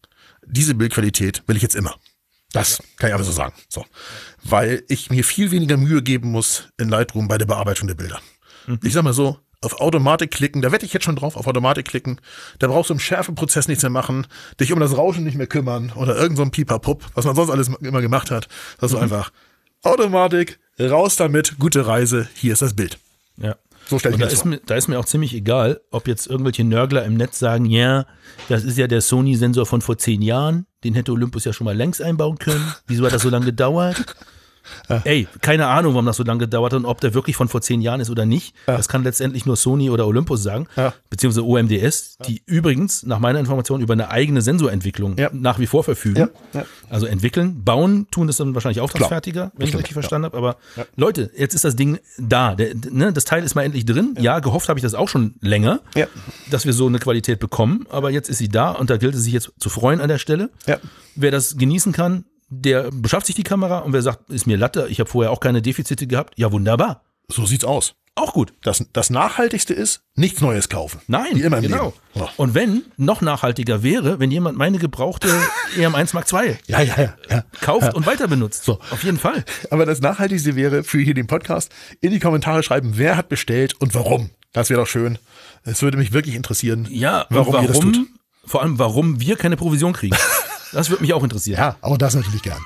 diese Bildqualität will ich jetzt immer. Das kann ich aber so sagen. So. Weil ich mir viel weniger Mühe geben muss in Lightroom bei der Bearbeitung der Bilder. Ich sag mal so, auf Automatik klicken, da wette ich jetzt schon drauf, auf Automatik klicken, da brauchst du im Schärfeprozess nichts mehr machen, dich um das Rauschen nicht mehr kümmern oder irgend so ein Pipapup, was man sonst alles immer gemacht hat. Das ist so einfach Automatik, raus damit, gute Reise, hier ist das Bild. Ja. So stelle ich mir da das ist, vor. mir, da ist mir auch ziemlich egal, ob jetzt irgendwelche Nörgler im Netz sagen, ja, das ist ja der Sony-Sensor von vor zehn Jahren, den hätte Olympus ja schon mal längst einbauen können. Wieso hat das so lange gedauert? Ey, keine Ahnung, warum das so lange gedauert hat und ob der wirklich von vor zehn Jahren ist oder nicht. Das kann letztendlich nur Sony oder Olympus sagen, Ja. beziehungsweise OMDS, die übrigens nach meiner Information über eine eigene Sensorentwicklung Ja. nach wie vor verfügen. Ja, ja. Also entwickeln, bauen tun das dann wahrscheinlich Auftragsfertiger, wenn ich richtig verstanden habe. Aber Leute, jetzt ist das Ding da. Der, ne, das Teil ist mal endlich drin. Ja, gehofft habe ich das auch schon länger, Ja. dass wir so eine Qualität bekommen. Aber jetzt ist sie da und da gilt es sich jetzt zu freuen an der Stelle. Ja. Wer das genießen kann, der beschafft sich die Kamera und wer sagt, ist mir Latte, ich habe vorher auch keine Defizite gehabt, ja wunderbar. So sieht's aus. Auch gut. Das, das Nachhaltigste ist, nichts Neues kaufen. Nein, Wie immer im genau. Leben. So. Und wenn, noch nachhaltiger wäre, wenn jemand meine gebrauchte EM1 Mark II Ja, ja, ja. ja. kauft und weiter benutzt. So. Auf jeden Fall. Aber das Nachhaltigste wäre für hier den Podcast in die Kommentare schreiben, wer hat bestellt und warum. Das wäre doch schön. Es würde mich wirklich interessieren, Ja, warum, warum, vor allem, warum wir keine Provision kriegen. Das würde mich auch interessieren. Ja, aber das natürlich gern.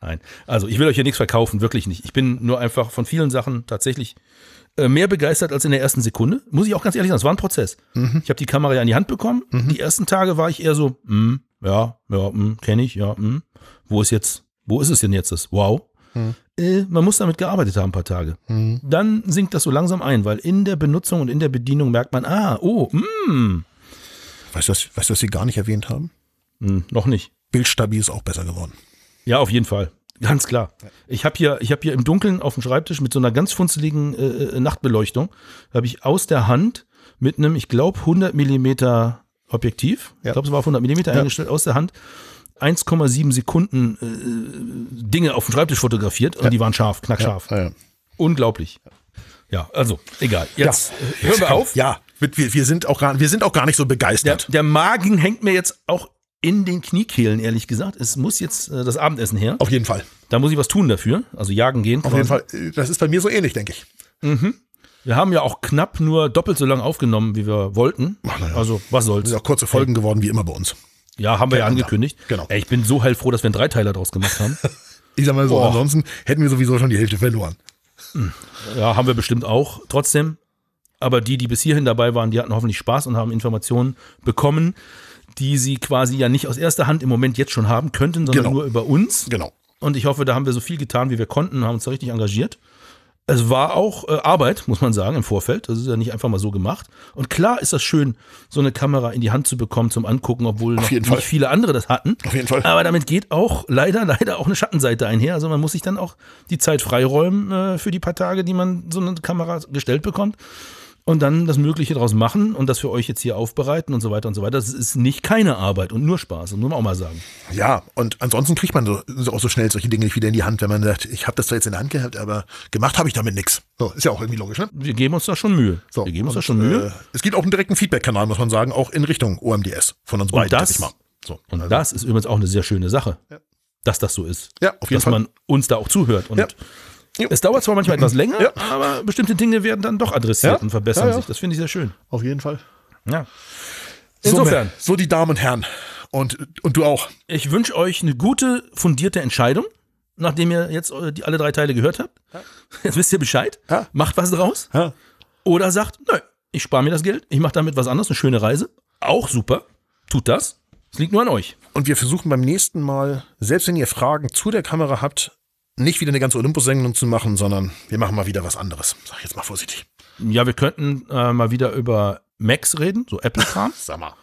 Nein, also ich will euch hier nichts verkaufen, wirklich nicht. Ich bin nur einfach von vielen Sachen tatsächlich äh, mehr begeistert als in der ersten Sekunde. Muss ich auch ganz ehrlich sagen, es war ein Prozess. Ich habe die Kamera ja in die Hand bekommen. Die ersten Tage war ich eher so, mm, ja, ja, mm, kenne ich, ja, mm. wo ist jetzt, wo ist es denn jetzt das? Wow. Äh, man muss damit gearbeitet haben, ein paar Tage. Dann sinkt das so langsam ein, weil in der Benutzung und in der Bedienung merkt man, ah, oh, mm, Weißt du, was, weißt du, was Sie gar nicht erwähnt haben? Mm, noch nicht. Bildstabil ist auch besser geworden. Ja, auf jeden Fall. Ganz klar. Ich habe hier, ich habe hier im Dunkeln auf dem Schreibtisch mit so einer ganz funzeligen äh, äh, Nachtbeleuchtung, habe ich aus der Hand mit einem, ich glaube, 100 Millimeter Objektiv, ich Ja. glaube, es war auf 100 Millimeter Ja. eingestellt, aus der Hand 1,7 Sekunden äh, Dinge auf dem Schreibtisch fotografiert und die waren scharf, knackscharf. Ja, ja. Unglaublich. Ja, also, egal. Jetzt äh, hören wir auf. Ja, wir, wir, sind auch gar, wir sind auch gar nicht so Der, begeistert. der Magen hängt mir jetzt auch in den Kniekehlen, ehrlich gesagt. Es muss jetzt äh, das Abendessen her. Auf jeden Fall. Da muss ich was tun dafür. Also jagen gehen. Auf quasi. jeden Fall. Äh, Das ist bei mir so ähnlich, denke ich. Wir haben ja auch knapp nur doppelt so lange aufgenommen, wie wir wollten. na ja. Also, was Das soll's. sind auch kurze Folgen geworden, wie immer bei uns. Ja, haben wir ja angekündigt. Genau. Ey, ich bin so heilfroh, dass wir einen Dreiteiler draus gemacht haben. Ich sag mal so, Boah. ansonsten hätten wir sowieso schon die Hälfte verloren. ja, haben wir bestimmt auch. Trotzdem. Aber die, die bis hierhin dabei waren, die hatten hoffentlich Spaß und haben Informationen bekommen, die sie quasi ja nicht aus erster Hand im Moment jetzt schon haben könnten, sondern Genau. nur über uns. Genau. Und ich hoffe, da haben wir so viel getan, wie wir konnten, haben uns da richtig engagiert. Es war auch äh, Arbeit, muss man sagen, im Vorfeld. Das ist ja nicht einfach mal so gemacht. Und klar ist das schön, so eine Kamera in die Hand zu bekommen zum Angucken, obwohl noch nicht Fall. viele andere das hatten. Auf jeden Fall. Aber damit geht auch leider, leider auch eine Schattenseite einher. Also man muss sich dann auch die Zeit freiräumen äh, für die paar Tage, die man so eine Kamera gestellt bekommt. Und dann das Mögliche daraus machen und das für euch jetzt hier aufbereiten und so weiter und so weiter. Das ist nicht keine Arbeit und nur Spaß, das muss man auch mal sagen. Ja, und ansonsten kriegt man so, auch so schnell solche Dinge nicht wieder in die Hand, wenn man sagt, ich habe das zwar jetzt in der Hand gehabt, aber gemacht habe ich damit nichts. So, ist ja auch irgendwie logisch, ne? Wir geben uns da schon Mühe. So, wir geben uns und, da schon Mühe. Äh, es gibt auch einen direkten Feedback-Kanal, muss man sagen, auch in Richtung OMDS von uns beiden. das- sag ich mal. So, Und also, das ist übrigens auch eine sehr schöne Sache, dass das so ist. Ja, auf jeden dass Fall. man uns da auch zuhört. Und Ja. Jo. es dauert zwar manchmal etwas länger, Ja. aber bestimmte Dinge werden dann doch adressiert Ja. und verbessern Ja, ja. sich. Das finde ich sehr schön. auf jeden Fall. Ja. So, Insofern, so, so die Damen und Herren. Und, und du auch. ich wünsche euch eine gute, fundierte Entscheidung. nachdem ihr jetzt äh, die alle drei Teile gehört habt. Jetzt wisst ihr Bescheid. Ja. Macht was draus. Ja. Oder sagt, nö, ich spare mir das Geld, ich mache damit was anderes, eine schöne Reise. Auch super. Tut das. Es liegt nur an euch. Und wir versuchen beim nächsten Mal, selbst wenn ihr Fragen zu der Kamera habt, nicht wieder eine ganze Olympus-Sendung zu machen, sondern wir machen mal wieder was anderes. Sag ich jetzt mal vorsichtig. Ja, wir könnten äh, mal wieder über Macs reden, so Apple-Kram. Sag mal.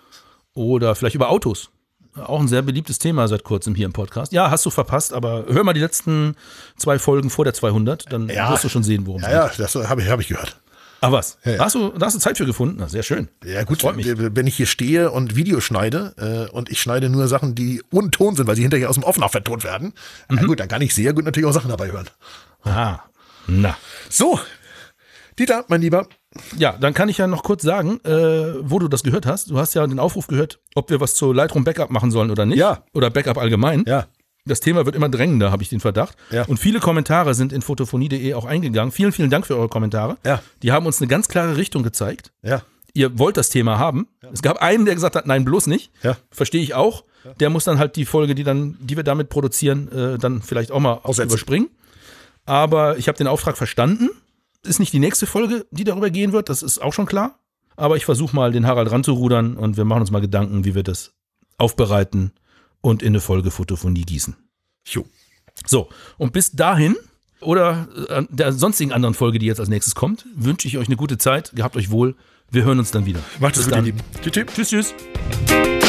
Oder vielleicht über Autos. Auch ein sehr beliebtes Thema seit kurzem hier im Podcast. Ja, hast du verpasst, aber hör mal die letzten zwei Folgen vor der 200, dann Ja. wirst du schon sehen, worum es Ja, geht. ja, das habe ich, hab ich gehört. Ah, was? Ja, ja. Hast, du, da hast du Zeit für gefunden? Na, sehr schön. Ja gut, Freut mich. wenn ich hier stehe und Video schneide äh, und ich schneide nur Sachen, die ohne Ton sind, weil sie hinterher aus dem Off noch vertont werden, na gut, dann kann ich sehr gut natürlich auch Sachen dabei hören. Ah, na. So, Dieter, mein Lieber, Ja, dann kann ich ja noch kurz sagen, äh, wo du das gehört hast. Du hast ja den Aufruf gehört, ob wir was zu Lightroom Backup machen sollen oder nicht. Ja. Oder Backup allgemein. ja, Das Thema wird immer drängender, habe ich den Verdacht. Ja. Und viele Kommentare sind in fotophonie.de auch eingegangen. Vielen, vielen Dank für eure Kommentare. Ja. Die haben uns eine ganz klare Richtung gezeigt. ja, Ihr wollt das Thema haben. Es gab einen, der gesagt hat, nein, bloß nicht. Ja. Verstehe ich auch. Der muss dann halt die Folge, die dann, die wir damit produzieren, äh, dann vielleicht auch mal Aussetzen. überspringen. Aber ich habe den Auftrag verstanden. Ist nicht die nächste Folge, die darüber gehen wird, das ist auch schon klar. Aber ich versuche mal, den Harald ranzurudern und wir machen uns mal Gedanken, wie wir das aufbereiten und in eine Folge Fotophonie gießen. jo. So, und bis dahin oder äh, der sonstigen anderen Folge, die jetzt als nächstes kommt, wünsche ich euch eine gute Zeit. Gehabt euch wohl. Wir hören uns dann wieder. Macht es gut, ihr. Lieben. Tschüss. Tschüss, tschüss.